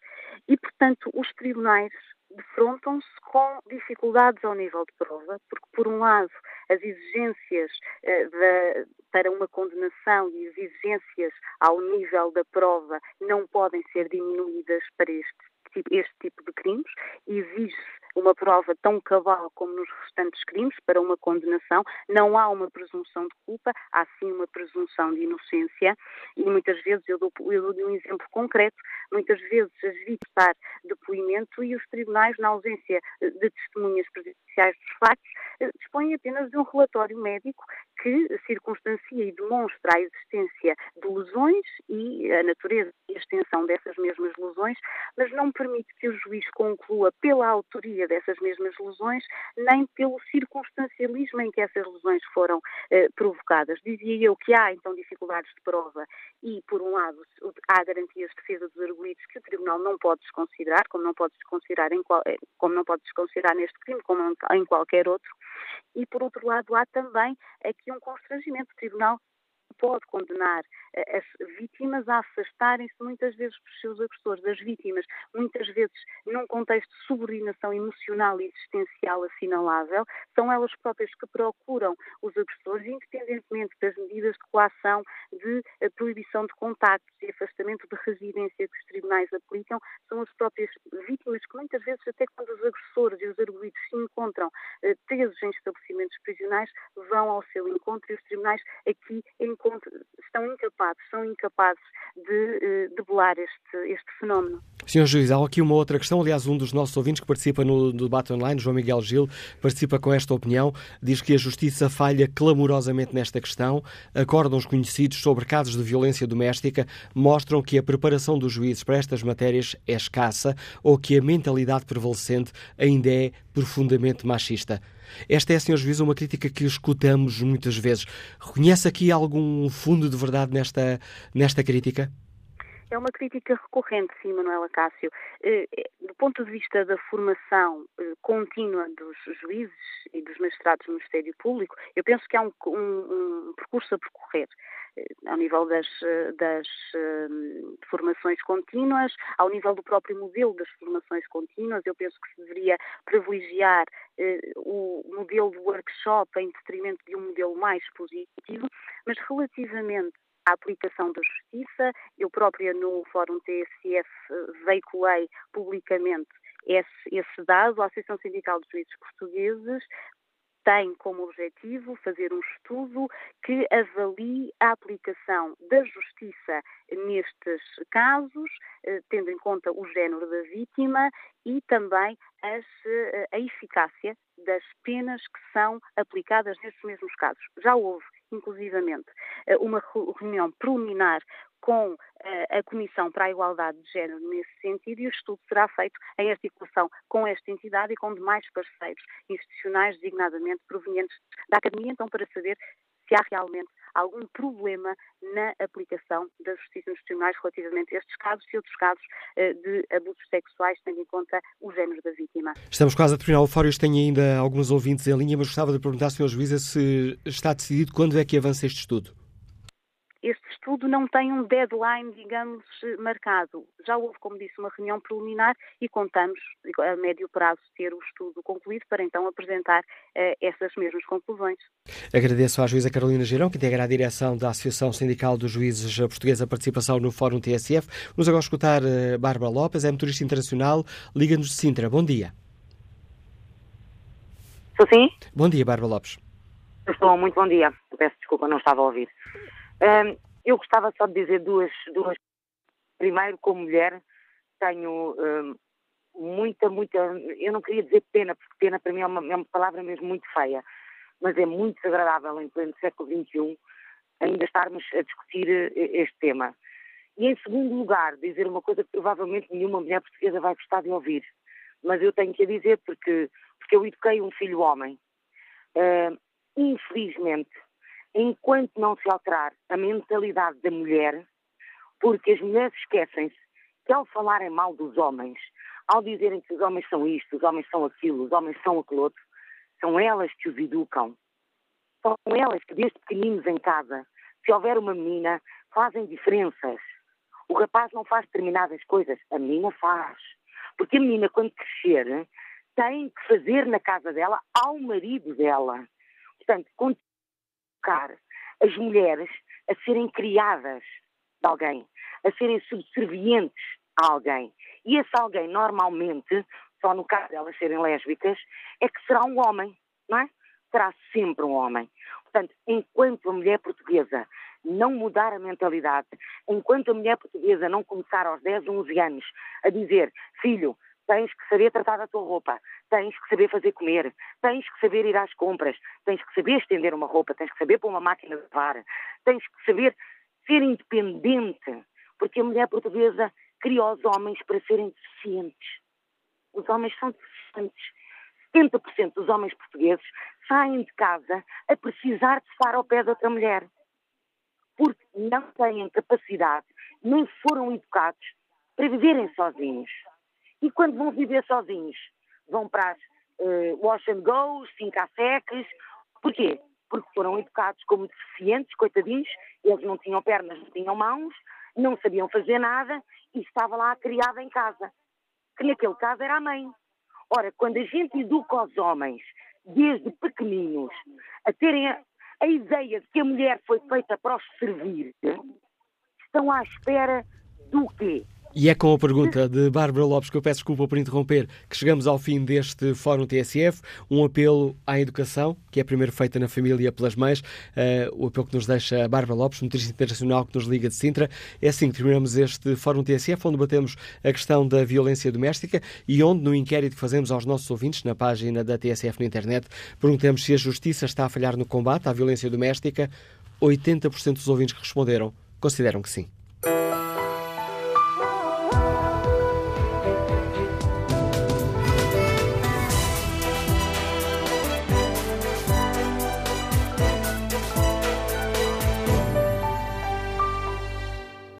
E, portanto, os tribunais defrontam-se com dificuldades ao nível de prova, porque, por um lado, as exigências eh, de, para uma condenação e as exigências ao nível da prova não podem ser diminuídas para este este tipo de crimes, exige-se uma prova tão cabal como nos restantes crimes para uma condenação. Não há uma presunção de culpa, há sim uma presunção de inocência e muitas vezes, eu dou, eu dou um exemplo concreto, muitas vezes as vítimas depoimento e os tribunais, na ausência de testemunhas presenciais dos factos, eh, dispõem apenas de um relatório médico que circunstancia e demonstra a existência de lesões e a natureza e a extensão dessas mesmas lesões, mas não permite que o juiz conclua pela autoria dessas mesmas lesões, nem pelo circunstancialismo em que essas lesões foram eh, provocadas. Dizia eu que há então dificuldades de prova e, por um lado, há garantias de defesa dos arguídos que o Tribunal não pode desconsiderar, como não pode desconsiderar, em eh, como não pode desconsiderar neste crime, como em qualquer outro, e, por outro lado, há também aqui um constrangimento. O Tribunal pode condenar as vítimas a afastarem-se muitas vezes dos seus agressores, das vítimas, muitas vezes num contexto de subordinação emocional e existencial assinalável, são elas próprias que procuram os agressores, independentemente das medidas de coação, de eh, proibição de contactos e afastamento de residência que os tribunais aplicam, são as próprias vítimas que muitas vezes, até quando os agressores e os arguídos se encontram eh, presos em estabelecimentos prisionais, vão ao seu encontro e os tribunais aqui estão incapazes, são incapazes de uh, debelar este, este fenómeno. Senhor Juiz, há aqui uma outra questão. Aliás, um dos nossos ouvintes que participa no, debate online, João Miguel Gil, participa com esta opinião. Diz que a Justiça falha clamorosamente nesta questão. Acórdãos conhecidos sobre casos de violência doméstica mostram que a preparação dos juízes para estas matérias é escassa ou que a mentalidade prevalecente ainda é profundamente machista. Esta é, Sr. Juiz, uma crítica que escutamos muitas vezes. Reconhece aqui algum fundo de verdade nesta, nesta crítica? É uma crítica recorrente, sim, Manuela Cássio. Eh, eh, do ponto de vista da formação eh, contínua dos juízes e dos magistrados do Ministério Público, eu penso que há um, um, um percurso a percorrer ao nível das, das formações contínuas, ao nível do próprio modelo das formações contínuas. Eu penso que se deveria privilegiar o modelo do workshop em detrimento de um modelo mais positivo, mas relativamente à aplicação da justiça. Eu própria no Fórum TSF veiculei publicamente esse, esse dado. A Associação Sindical de Juízes Portugueses tem como objetivo fazer um estudo que avalie a aplicação da justiça nestes casos, eh, tendo em conta o género da vítima e também as, eh, a eficácia das penas que são aplicadas nestes mesmos casos. Já houve inclusivamente, eh, uma reunião preliminar com eh, a Comissão para a Igualdade de Género nesse sentido e o estudo será feito em articulação com esta entidade e com demais parceiros institucionais, designadamente provenientes da Academia, então para saber se há realmente algum problema na aplicação da justiça nos tribunais relativamente a estes casos e outros casos uh, de abusos sexuais, tendo em conta o género da vítima. Estamos quase a terminar o fórum. Tenho ainda alguns ouvintes em linha, mas gostava de perguntar, Sr. Juíza, se está decidido quando é que avança este estudo este estudo não tem um deadline, digamos, marcado. Já houve, como disse, uma reunião preliminar e contamos, a médio prazo, ter o estudo concluído para então apresentar uh, essas mesmas conclusões. Agradeço à juíza Carolina Girão, que integra a direção da Associação Sindical dos Juízes Portuguesa a participação no Fórum TSF. Vamos agora escutar uh, Bárbara Lopes, é motorista internacional, Liga-nos de Sintra. Bom dia. Estou sim? Bom dia, Bárbara Lopes. Estou, muito bom dia. Peço desculpa, não estava a ouvir. Um, eu gostava só de dizer duas, duas. Primeiro, como mulher, tenho um, muita, muita. Eu não queria dizer pena, porque pena para mim é uma, é uma palavra mesmo muito feia, mas é muito desagradável em pleno século XXI ainda estarmos a discutir eh, este tema. E em segundo lugar, dizer uma coisa que provavelmente nenhuma mulher portuguesa vai gostar de ouvir, mas eu tenho que a dizer porque, porque eu eduquei um filho homem. Infelizmente, enquanto não se alterar a mentalidade da mulher, porque as mulheres esquecem-se que ao falarem mal dos homens, ao dizerem que os homens são isto, os homens são aquilo, os homens são aquilo outro, são elas que os educam. São elas que desde pequeninos em casa, se houver uma menina, fazem diferenças. O rapaz não faz determinadas coisas, a menina faz. Porque a menina, quando crescer, tem que fazer na casa dela ao marido dela. Portanto, educar as mulheres a serem criadas de alguém, a serem subservientes a alguém. E esse alguém, normalmente, só no caso delas serem lésbicas, é que será um homem, não é? Será sempre um homem. Portanto, enquanto a mulher portuguesa não mudar a mentalidade, enquanto a mulher portuguesa não começar aos 10, 11 anos a dizer, filho, tens que saber tratar da tua roupa, tens que saber fazer comer, tens que saber ir às compras, tens que saber estender uma roupa, tens que saber pôr uma máquina de lavar, tens que saber ser independente, porque a mulher portuguesa criou os homens para serem deficientes. Os homens são deficientes. 70% dos homens portugueses saem de casa a precisar de estar ao pé de outra mulher. Porque não têm capacidade, nem foram educados para viverem sozinhos. E quando vão viver sozinhos, vão para as uh, wash and goes, cinco a seques. Porquê? Porque foram educados como deficientes, coitadinhos, eles não tinham pernas, não tinham mãos, não sabiam fazer nada e estava lá criada em casa. Que naquele caso era a mãe. Ora, quando a gente educa os homens, desde pequeninos, a terem a, a ideia de que a mulher foi feita para os servir, estão à espera do quê? E é com a pergunta de Bárbara Lopes, que eu peço desculpa por interromper, que chegamos ao fim deste Fórum TSF. Um apelo à educação, que é primeiro feita na família pelas mães. Uh, o apelo que nos deixa a Bárbara Lopes, motorista internacional que nos liga de Sintra. É assim que terminamos este Fórum TSF, onde debatemos a questão da violência doméstica e onde, no inquérito que fazemos aos nossos ouvintes, na página da TSF na internet, perguntamos se a justiça está a falhar no combate à violência doméstica. 80% dos ouvintes que responderam consideram que sim.